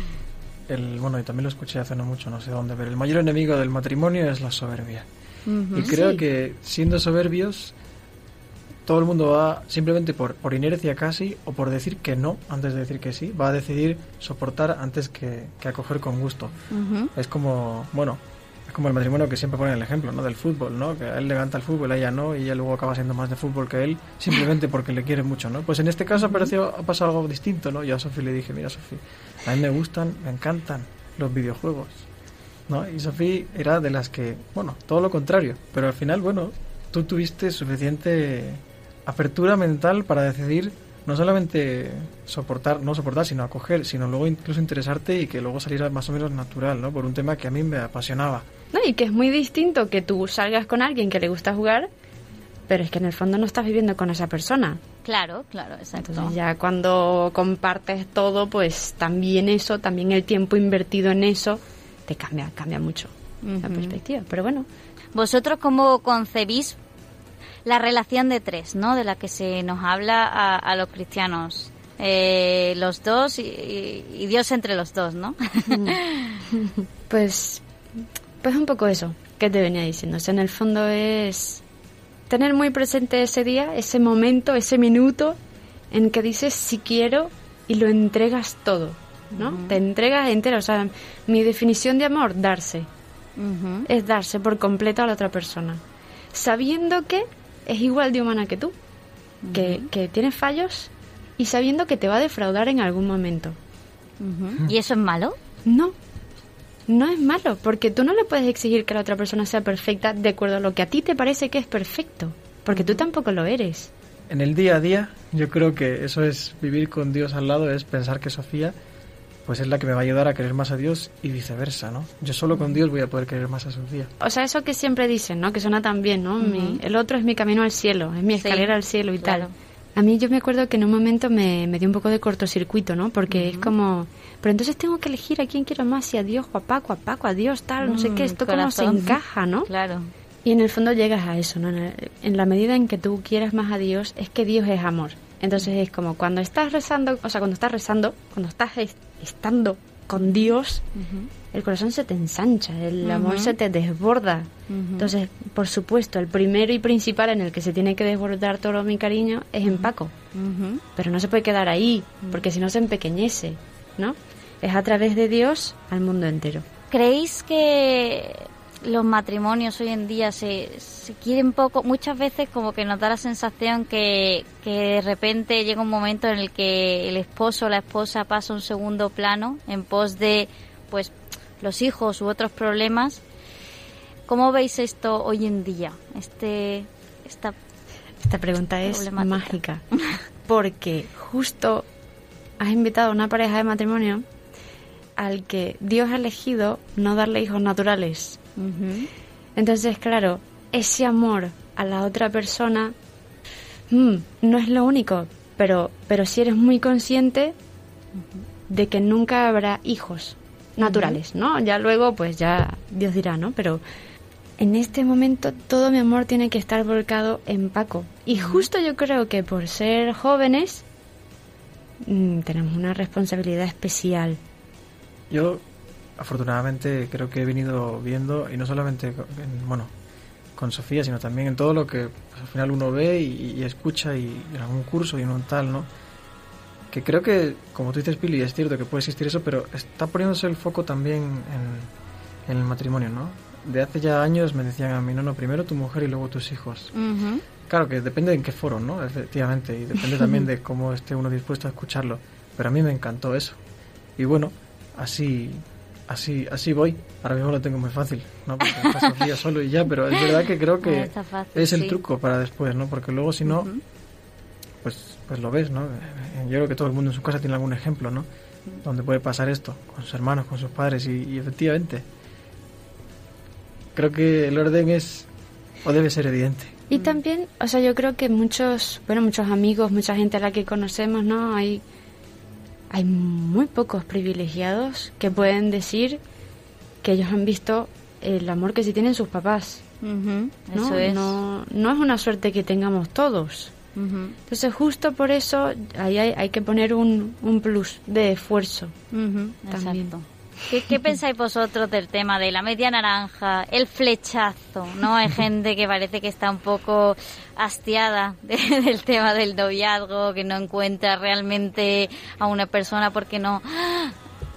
el bueno y también lo escuché hace no mucho, no sé dónde, pero el mayor enemigo del matrimonio es la soberbia. Y creo Sí. que siendo soberbios todo el mundo va simplemente por, por inercia casi o por decir que no antes de decir que sí, va a decidir soportar antes que, que acoger con gusto. Es como, bueno, es como el matrimonio que siempre pone el ejemplo, ¿no? Del fútbol, ¿no? Que a él le encanta el fútbol, a ella no, y ella luego acaba siendo más de fútbol que él, simplemente [LAUGHS] porque le quiere mucho, ¿no? Pues en este caso ha pasado algo distinto, ¿no? Yo a Sofía le dije, mira Sofía, a mí me gustan, me encantan los videojuegos, ¿no? Y Sofía era de las que, bueno, todo lo contrario, pero al final, bueno, tú tuviste suficiente apertura mental para decidir no solamente soportar, no soportar, sino acoger, sino luego incluso interesarte y que luego saliera más o menos natural, ¿no? Por un tema que a mí me apasionaba. No, y que es muy distinto que tú salgas con alguien que le gusta jugar, pero es que en el fondo no estás viviendo con esa persona. Claro, claro, exacto. Entonces ya cuando compartes todo, pues también eso, también el tiempo invertido en eso, te cambia, cambia mucho la perspectiva. Pero bueno, ¿Vosotros cómo concebís la relación de tres, ¿no? De la que se nos habla a, a los cristianos. Eh, los dos y, y- y Dios entre los dos, ¿no? [LAUGHS] pues, pues un poco eso que te venía diciendo. O sea, en el fondo es tener muy presente ese día, ese momento, ese minuto en que dices si quiero y lo entregas todo. ¿no? Te entregas entero. O sea, mi definición de amor, darse. Es darse por completo a la otra persona. Sabiendo que es igual de humana que tú, que, que tiene fallos y sabiendo que te va a defraudar en algún momento. ¿Y eso es malo? No, no es malo, porque tú no le puedes exigir que la otra persona sea perfecta de acuerdo a lo que a ti te parece que es perfecto, porque tú tampoco lo eres. En el día a día, yo creo que eso es vivir con Dios al lado, es pensar que Sofía pues es la que me va a ayudar a querer más a Dios y viceversa, ¿no? Yo solo con Dios voy a poder querer más a Sofía. O sea, eso que siempre dicen, ¿no? Que suena tan bien, ¿no? Mi- el otro es mi camino al cielo, es mi Sí, escalera al cielo y claro. tal. A mí yo me acuerdo que en un momento me, me dio un poco de cortocircuito, ¿no? Porque es como, pero entonces tengo que elegir a quién quiero más, si a Dios o a Paco, a Paco, a Dios, tal, no sé qué, Mm, esto cómo se corazón. encaja, ¿no? Claro. Y en el fondo llegas a eso, ¿no? En, la medida en que tú quieras más a Dios, es que Dios es amor. Entonces es como cuando estás rezando, o sea, cuando estás rezando, cuando estás es- estando con Dios, el corazón se te ensancha, el amor se te desborda. Entonces, por supuesto, el primero y principal en el que se tiene que desbordar todo mi cariño es en Paco. Pero no se puede quedar ahí, porque si no se empequeñece, ¿no? Es a través de Dios al mundo entero. ¿Creéis que los matrimonios hoy en día se, se quieren poco? Muchas veces como que nos da la sensación que, que de repente llega un momento en el que el esposo o la esposa pasa a un segundo plano en pos de pues los hijos u otros problemas. ¿Cómo veis esto hoy en día? Este, esta Esta pregunta es mágica. Porque justo has invitado a una pareja de matrimonio al que Dios ha elegido no darle hijos naturales. Entonces, claro, ese amor a la otra persona mm, no es lo único, pero, pero si eres muy consciente de que nunca habrá hijos naturales, ¿no? Ya luego, pues ya Dios dirá, ¿no? Pero en este momento todo mi amor tiene que estar volcado en Paco. Y justo yo creo que por ser jóvenes mm, tenemos una responsabilidad especial. Yo, afortunadamente, creo que he venido viendo, y no solamente, en- bueno, con Sofía, sino también en todo lo que pues, al final uno ve y, y escucha y en algún curso y en un tal, ¿no? Que creo que, como tú dices, Pili, es cierto que puede existir eso, pero está poniéndose el foco también en, en el matrimonio, ¿no? De hace ya años me decían a mí, no, no, primero tu mujer y luego tus hijos. Claro que depende en qué foro, ¿no? Efectivamente, y depende también [LAUGHS] de cómo esté uno dispuesto a escucharlo. Pero a mí me encantó eso. Y bueno, así así así voy. Ahora mismo lo tengo muy fácil, ¿no? Porque [LAUGHS] está Sofía solo y ya, pero es verdad que creo que [LAUGHS] fácil, es el sí. truco para después, ¿no? Porque luego si no, pues pues lo ves, ¿no? Eh, Yo creo que todo el mundo en su casa tiene algún ejemplo, ¿no? Donde puede pasar esto, con sus hermanos, con sus padres y, y efectivamente creo que el orden es o debe ser evidente. Y también, o sea, yo creo que muchos, bueno, muchos amigos, mucha gente a la que conocemos, ¿no? Hay, hay muy pocos privilegiados que pueden decir que ellos han visto el amor que sí tienen sus papás. ¿no? Eso es. No, no es una suerte que tengamos todos. Ujú. Entonces, justo por eso ahí hay, hay que poner un, un plus de esfuerzo. También. exacto. ¿Qué, qué pensáis vosotros del tema de la media naranja, el flechazo? ¿No? Hay gente que parece que está un poco hastiada de- [LAUGHS] del tema del noviazgo, que no encuentra realmente a una persona porque no.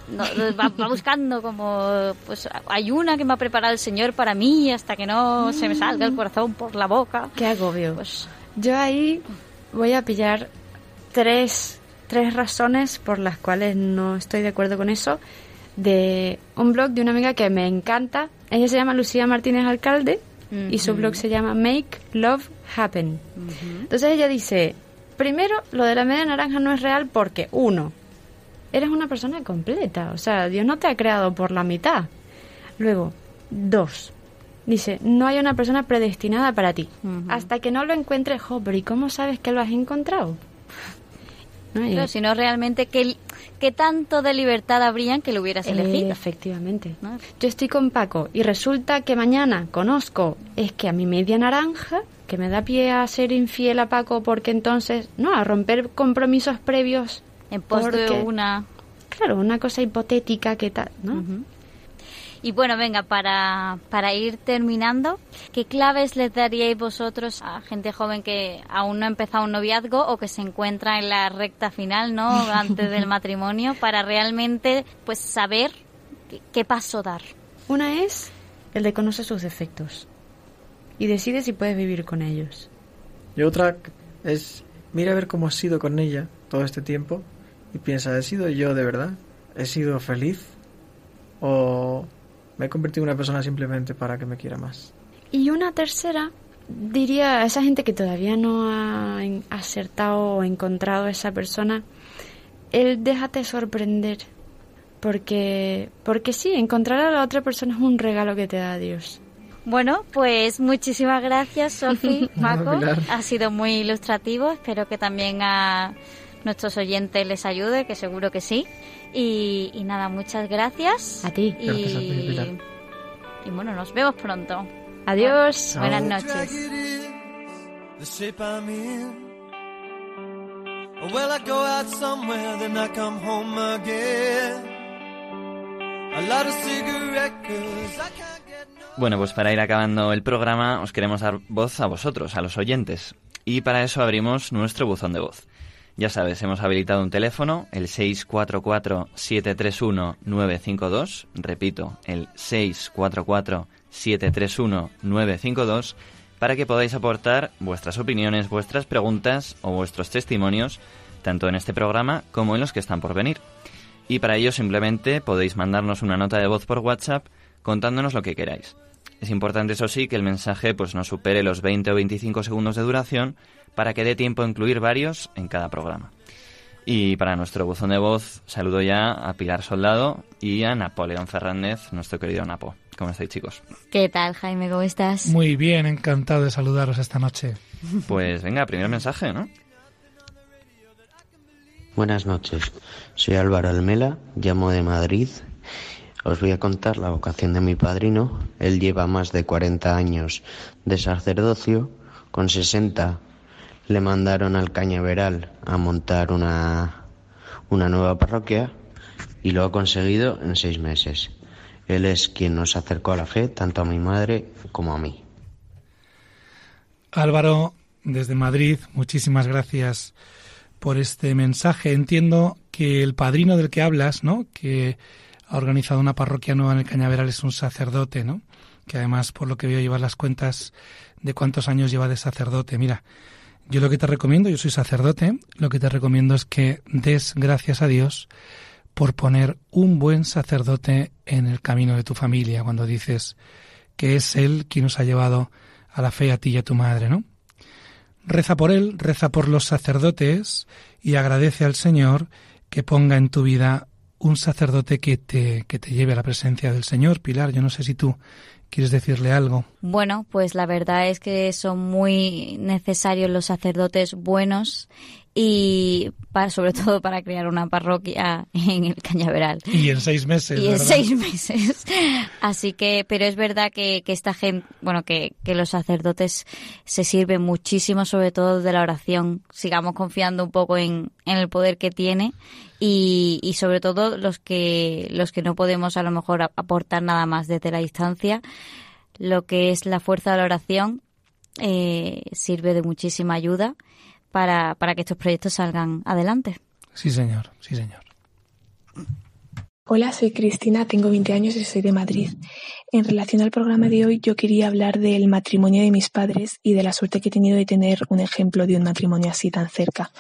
no, va, va buscando como pues hay una que me ha preparado el señor para mí hasta que no se me salga el corazón por la boca Qué agobio. pues Yo ahí voy a pillar tres, tres razones por las cuales no estoy de acuerdo con eso. De un blog de una amiga que me encanta. Ella se llama Lucía Martínez Alcalde y su blog se llama Make Love Happen. Entonces ella dice, primero, lo de la media naranja no es real porque, uno, eres una persona completa. O sea, Dios no te ha creado por la mitad. Luego, dos, dice, no hay una persona predestinada para ti. Hasta que no lo encuentres, jo, pero ¿y cómo sabes que lo has encontrado? ¿No? Y- Claro, si no realmente qué, qué tanto de libertad habrían que lo hubieras Eh, elegido efectivamente. Yo estoy con Paco y resulta que mañana conozco es que a mi media naranja, que me da pie a ser infiel a Paco porque entonces, no, a romper compromisos previos. en pos de una Claro, una cosa hipotética que tal, ¿no? Y bueno, venga, para, para ir terminando, ¿qué claves les daríais vosotros a gente joven que aún no ha empezado un noviazgo o que se encuentra en la recta final, ¿no? [LAUGHS] Antes del matrimonio, para realmente pues saber qué, qué paso dar? Una es el de conocer sus defectos y decide si puedes vivir con ellos. Y otra es, mira a ver cómo has sido con ella todo este tiempo y piensa, ¿he sido yo de verdad? ¿He sido feliz? ¿O me he convertido en una persona simplemente para que me quiera más? Y una tercera, diría a esa gente que todavía no ha acertado o encontrado a esa persona, el déjate sorprender. Porque, porque sí, encontrar a la otra persona es un regalo que te da Dios. Bueno, pues muchísimas gracias, Sofi. [LAUGHS] Pilar. Ha sido muy ilustrativo. Espero que también a nuestros oyentes les ayude, que seguro que sí. Y, y nada, muchas gracias. A ti. Y, Gracias a ti, Pilar. y bueno, nos vemos pronto. Adiós. Buenas noches. jagged is the shape I'm in. Or will I go out somewhere, then I come home again? A lot of cigarette 'cause I can't get no Bueno, pues para ir acabando el programa os queremos dar voz a vosotros, a los oyentes. Y para eso abrimos nuestro buzón de voz. Ya sabes, hemos habilitado un teléfono, el 644-731-952. Repito, el 644-731-952 para que podáis aportar vuestras opiniones, vuestras preguntas o vuestros testimonios, tanto en este programa como en los que están por venir. Y para ello simplemente podéis mandarnos una nota de voz por WhatsApp contándonos lo que queráis. Es importante, eso sí, que el mensaje pues no supere los 20 o 25 segundos de duración para que dé tiempo a incluir varios en cada programa. Y para nuestro buzón de voz, saludo ya a Pilar Soldado y a Napoleón Fernández, nuestro querido Napo. ¿Cómo estáis, chicos? ¿Qué tal, Jaime? ¿Cómo estás? Muy bien, encantado de saludaros esta noche. Pues venga, primer mensaje, ¿no? Buenas noches, soy Álvaro Almela, llamo de Madrid. Os voy a contar la vocación de mi padrino. Él lleva más de 40 años de sacerdocio. Con 60 le mandaron al Cañaveral a montar una, una nueva parroquia y lo ha conseguido en seis meses. Él es quien nos acercó a la fe, tanto a mi madre como a mí. Álvaro, desde Madrid, muchísimas gracias por este mensaje. Entiendo que el padrino del que hablas, ¿no? Que ha organizado una parroquia nueva en el Cañaveral es un sacerdote, ¿no? Que además, por lo que veo, lleva las cuentas de cuántos años lleva de sacerdote. Mira, yo lo que te recomiendo, yo soy sacerdote, lo que te recomiendo es que des gracias a Dios por poner un buen sacerdote en el camino de tu familia, cuando dices que es Él quien nos ha llevado a la fe a ti y a tu madre, ¿no? Reza por Él, reza por los sacerdotes y agradece al Señor que ponga en tu vida un sacerdote que te, que te lleve a la presencia del Señor. Pilar, yo no sé si tú quieres decirle algo. Bueno, pues la verdad es que son muy necesarios los sacerdotes buenos y para, sobre [LAUGHS] todo para crear una parroquia en el Cañaveral. Y en seis meses. Y en ¿verdad? seis meses. Así que, pero es verdad que, que esta gente, bueno, que, que los sacerdotes se sirven muchísimo, sobre todo de la oración. Sigamos confiando un poco en, en el poder que tiene y, y sobre todo los que, los que no podemos a lo mejor aportar nada más desde la distancia, lo que es la fuerza de la oración eh, sirve de muchísima ayuda para, para que estos proyectos salgan adelante. Sí, señor, sí, señor. Hola, soy Cristina, tengo 20 años y soy de Madrid. En relación al programa de hoy, yo quería hablar del matrimonio de mis padres y de la suerte que he tenido de tener un ejemplo de un matrimonio así tan cerca.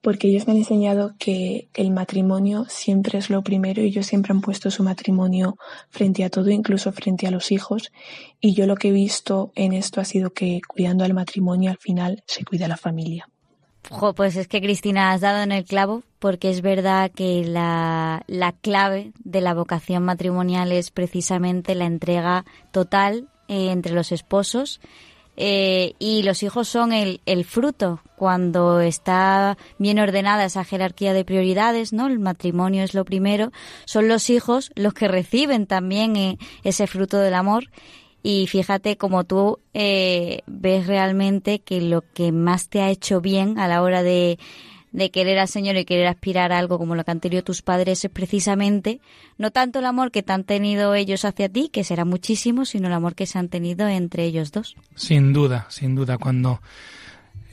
Porque ellos me han enseñado que el matrimonio siempre es lo primero y ellos siempre han puesto su matrimonio frente a todo, incluso frente a los hijos. Y yo lo que he visto en esto ha sido que cuidando al matrimonio al final se cuida la familia. Pues es que Cristina has dado en el clavo porque es verdad que la, la clave de la vocación matrimonial es precisamente la entrega total eh, entre los esposos eh, y los hijos son el, el fruto. Cuando está bien ordenada esa jerarquía de prioridades, ¿no? El matrimonio es lo primero, son los hijos los que reciben también eh, ese fruto del amor y fíjate como tú eh, ves realmente que lo que más te ha hecho bien a la hora de, de querer al Señor y querer aspirar a algo como lo que han tenido tus padres es precisamente no tanto el amor que te han tenido ellos hacia ti, que será muchísimo, sino el amor que se han tenido entre ellos dos. Sin duda, sin duda, cuando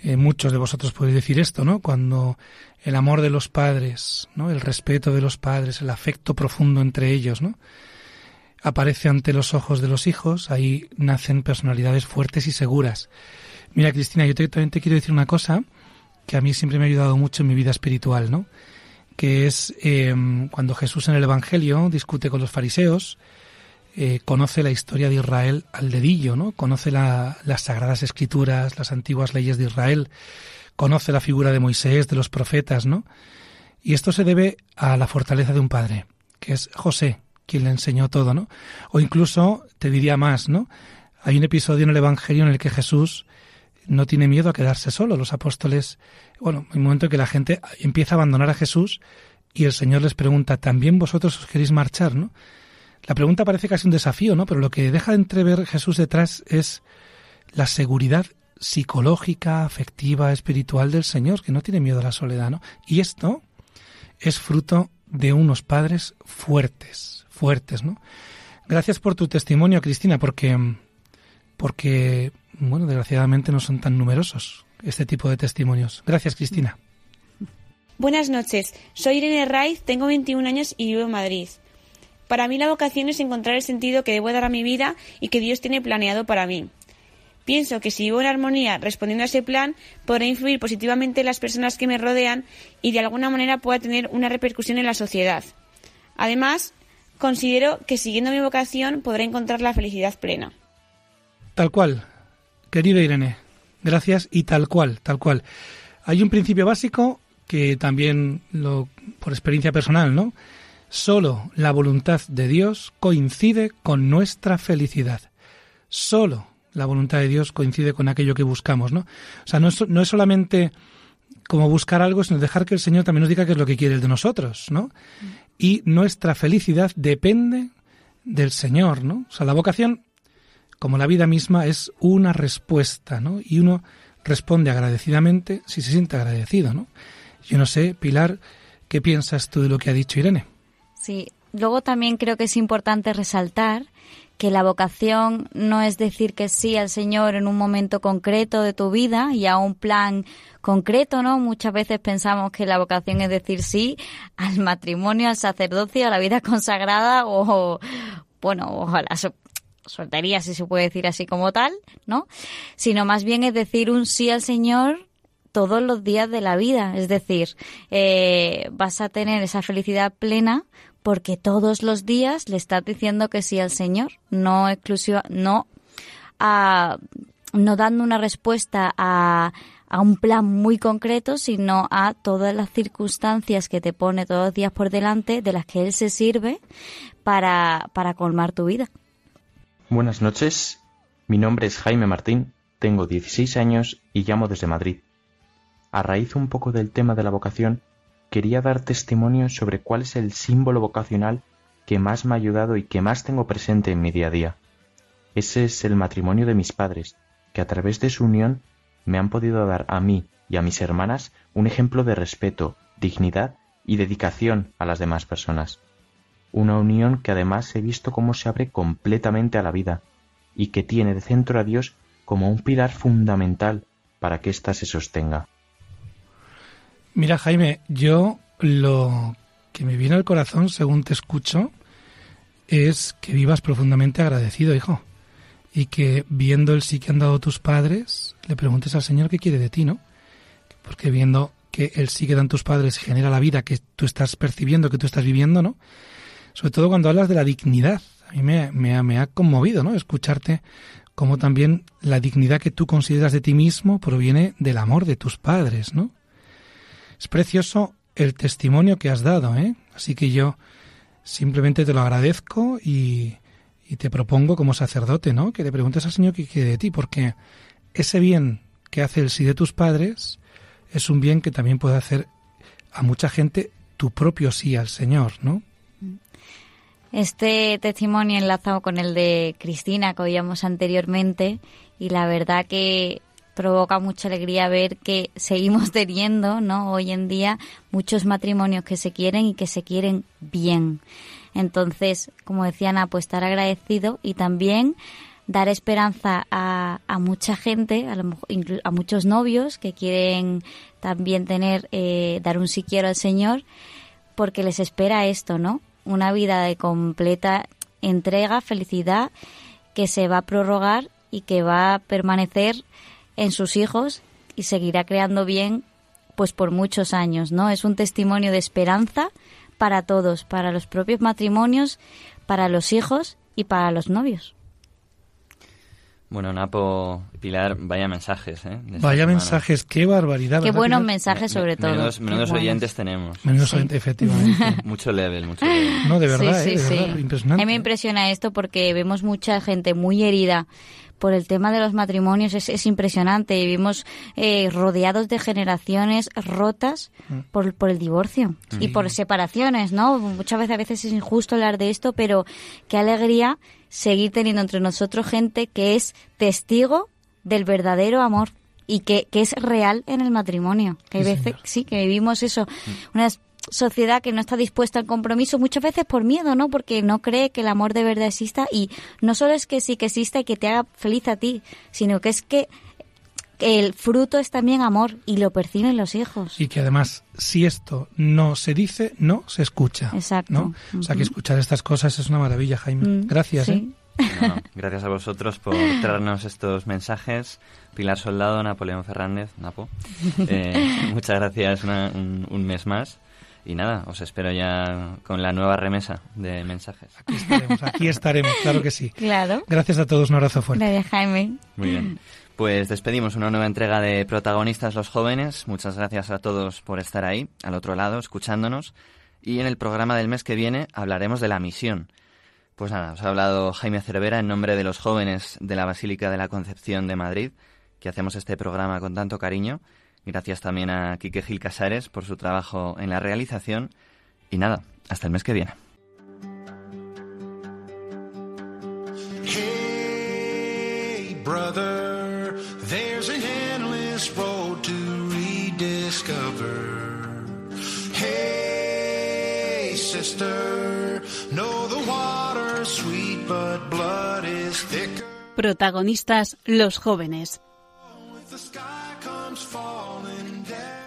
eh, muchos de vosotros podéis decir esto, ¿no? Cuando el amor de los padres, ¿no? El respeto de los padres, el afecto profundo entre ellos, ¿no? Aparece ante los ojos de los hijos, ahí nacen personalidades fuertes y seguras. Mira, Cristina, yo te, también te quiero decir una cosa que a mí siempre me ha ayudado mucho en mi vida espiritual, ¿no? Que es eh, cuando Jesús en el Evangelio discute con los fariseos, eh, conoce la historia de Israel al dedillo, ¿no? Conoce la, las sagradas escrituras, las antiguas leyes de Israel, conoce la figura de Moisés, de los profetas, ¿no? Y esto se debe a la fortaleza de un padre, que es José, quien le enseñó todo, ¿no? O incluso, te diría más, ¿no? Hay un episodio en el Evangelio en el que Jesús no tiene miedo a quedarse solo. Los apóstoles, bueno, hay un momento en que la gente empieza a abandonar a Jesús y el Señor les pregunta, ¿también vosotros os queréis marchar, no? La pregunta parece casi un desafío, ¿no? Pero lo que deja de entrever Jesús detrás es la seguridad psicológica, afectiva, espiritual del Señor, que no tiene miedo a la soledad, ¿no? Y esto es fruto de unos padres fuertes, fuertes, ¿no? Gracias por tu testimonio, Cristina, porque, porque, bueno, desgraciadamente no son tan numerosos este tipo de testimonios. Gracias, Cristina. Buenas noches, soy Irene Raiz, tengo 21 años y vivo en Madrid. Para mí la vocación es encontrar el sentido que debo dar a mi vida y que Dios tiene planeado para mí. Pienso que si vivo en armonía respondiendo a ese plan, podré influir positivamente en las personas que me rodean y de alguna manera pueda tener una repercusión en la sociedad. Además, considero que siguiendo mi vocación podré encontrar la felicidad plena. Tal cual, querida Irene, gracias y tal cual, tal cual. Hay un principio básico que también lo por experiencia personal, ¿no? Solo la voluntad de Dios coincide con nuestra felicidad. Solo la voluntad de Dios coincide con aquello que buscamos, ¿no? O sea, no es, no es solamente como buscar algo, sino dejar que el Señor también nos diga qué es lo que quiere de nosotros, ¿no? Y nuestra felicidad depende del Señor, ¿no? O sea, la vocación, como la vida misma, es una respuesta, ¿no? Y uno responde agradecidamente si se siente agradecido, ¿no? Yo no sé, Pilar, ¿qué piensas tú de lo que ha dicho Irene? Sí, luego también creo que es importante resaltar que la vocación no es decir que sí al Señor en un momento concreto de tu vida y a un plan concreto, ¿no? Muchas veces pensamos que la vocación es decir sí al matrimonio, al sacerdocio, a la vida [LAUGHS] consagrada o, bueno, o a la soltería, si se puede decir así como tal, ¿no? Sino más bien es decir un sí al Señor todos los días de la vida. Es decir, eh, vas a tener esa felicidad plena porque todos los días le estás diciendo que sí al Señor, no exclusiva, no a, no dando una respuesta a, a un plan muy concreto, sino a todas las circunstancias que te pone todos los días por delante, de las que Él se sirve para, para colmar tu vida. Buenas noches, mi nombre es Jaime Martín, tengo 16 años y llamo desde Madrid. A raíz un poco del tema de la vocación, quería dar testimonio sobre cuál es el símbolo vocacional que más me ha ayudado y que más tengo presente en mi día a día. Ese es el matrimonio de mis padres, que a través de su unión me han podido dar a mí y a mis hermanas un ejemplo de respeto, dignidad y dedicación a las demás personas. Una unión que además he visto cómo se abre completamente a la vida y que tiene de centro a Dios como un pilar fundamental para que ésta se sostenga. Mira, Jaime, yo lo que me viene al corazón, según te escucho, es que vivas profundamente agradecido, hijo. Y que viendo el sí que han dado tus padres, le preguntes al Señor qué quiere de ti, ¿no? Porque viendo que el sí que dan tus padres genera la vida que tú estás percibiendo, que tú estás viviendo, ¿no? Sobre todo cuando hablas de la dignidad. A mí me, me, ha conmovido, ¿no? Escucharte como también la dignidad que tú consideras de ti mismo proviene del amor de tus padres, ¿no? Es precioso el testimonio que has dado, ¿eh? Así que yo simplemente te lo agradezco y, y te propongo como sacerdote, ¿no? Que le preguntes al Señor qué quiere de ti, porque ese bien que hace el sí de tus padres es un bien que también puede hacer a mucha gente tu propio sí al Señor, ¿no? Este testimonio enlazado con el de Cristina que oíamos anteriormente y la verdad que provoca mucha alegría ver que seguimos [LAUGHS] teniendo, ¿no? Hoy en día muchos matrimonios que se quieren y que se quieren bien. Entonces, como decía Ana, pues estar agradecido y también dar esperanza a, a mucha gente, a, lo a muchos novios que quieren también tener, eh, dar un sí quiero al Señor, porque les espera esto, ¿no? Una vida de completa entrega, felicidad, que se va a prorrogar y que va a permanecer en sus hijos y seguirá creando bien pues por muchos años, ¿no? Es un testimonio de esperanza para todos, para los propios matrimonios, para los hijos y para los novios. Bueno, Napo y Pilar, vaya mensajes, ¿eh? Vaya semana. mensajes, qué barbaridad. Qué ¿verdad, buenos Pilar? mensajes sobre todo. Menudos buenos. oyentes tenemos. Menudos oyentes, efectivamente. [LAUGHS] mucho level, mucho level. No, de verdad, sí, ¿eh? sí, de sí. verdad, A impresionante. mí me impresiona esto porque vemos mucha gente muy herida por el tema de los matrimonios. Es, es impresionante. Vivimos eh, rodeados de generaciones rotas Mm. por, por el divorcio y por separaciones, ¿no? Muchas veces a veces es injusto hablar de esto, pero qué alegría seguir teniendo entre nosotros gente que es testigo del verdadero amor y que, que es real en el matrimonio. Que hay Sí, veces, sí, que vivimos eso, una sociedad que no está dispuesta al compromiso, muchas veces por miedo, ¿no? Porque no cree que el amor de verdad exista y no solo es que sí que exista y que te haga feliz a ti, sino que es que el fruto es también amor y lo perciben los hijos. Y que además, si esto no se dice, no se escucha. Exacto. ¿no? O sea, que escuchar estas cosas es una maravilla, Jaime. Mm, Gracias. sí. ¿eh? Gracias a vosotros por traernos estos mensajes. Pilar Soldado, Napoleón Fernández, Napo. Eh, muchas gracias una- un, un mes más. Y nada, os espero ya con la nueva remesa de mensajes. Aquí estaremos, aquí estaremos, claro que sí. Claro. Gracias a todos, un abrazo fuerte. Gracias, Jaime. Muy bien. Pues despedimos una nueva entrega de Protagonistas los Jóvenes. Muchas gracias a todos por estar ahí, al otro lado, escuchándonos. Y en el programa del mes que viene hablaremos de la misión. Pues nada, os ha hablado Jaime Cervera en nombre de los jóvenes de la Basílica de la Concepción de Madrid, que hacemos este programa con tanto cariño. Gracias también a Quique Gil Casares por su trabajo en la realización. Y nada, hasta el mes que viene. Hey, brother, there's an endless road to rediscover. Hey, sister, know the water's sweet, but blood is thicker. Protagonistas los jóvenes.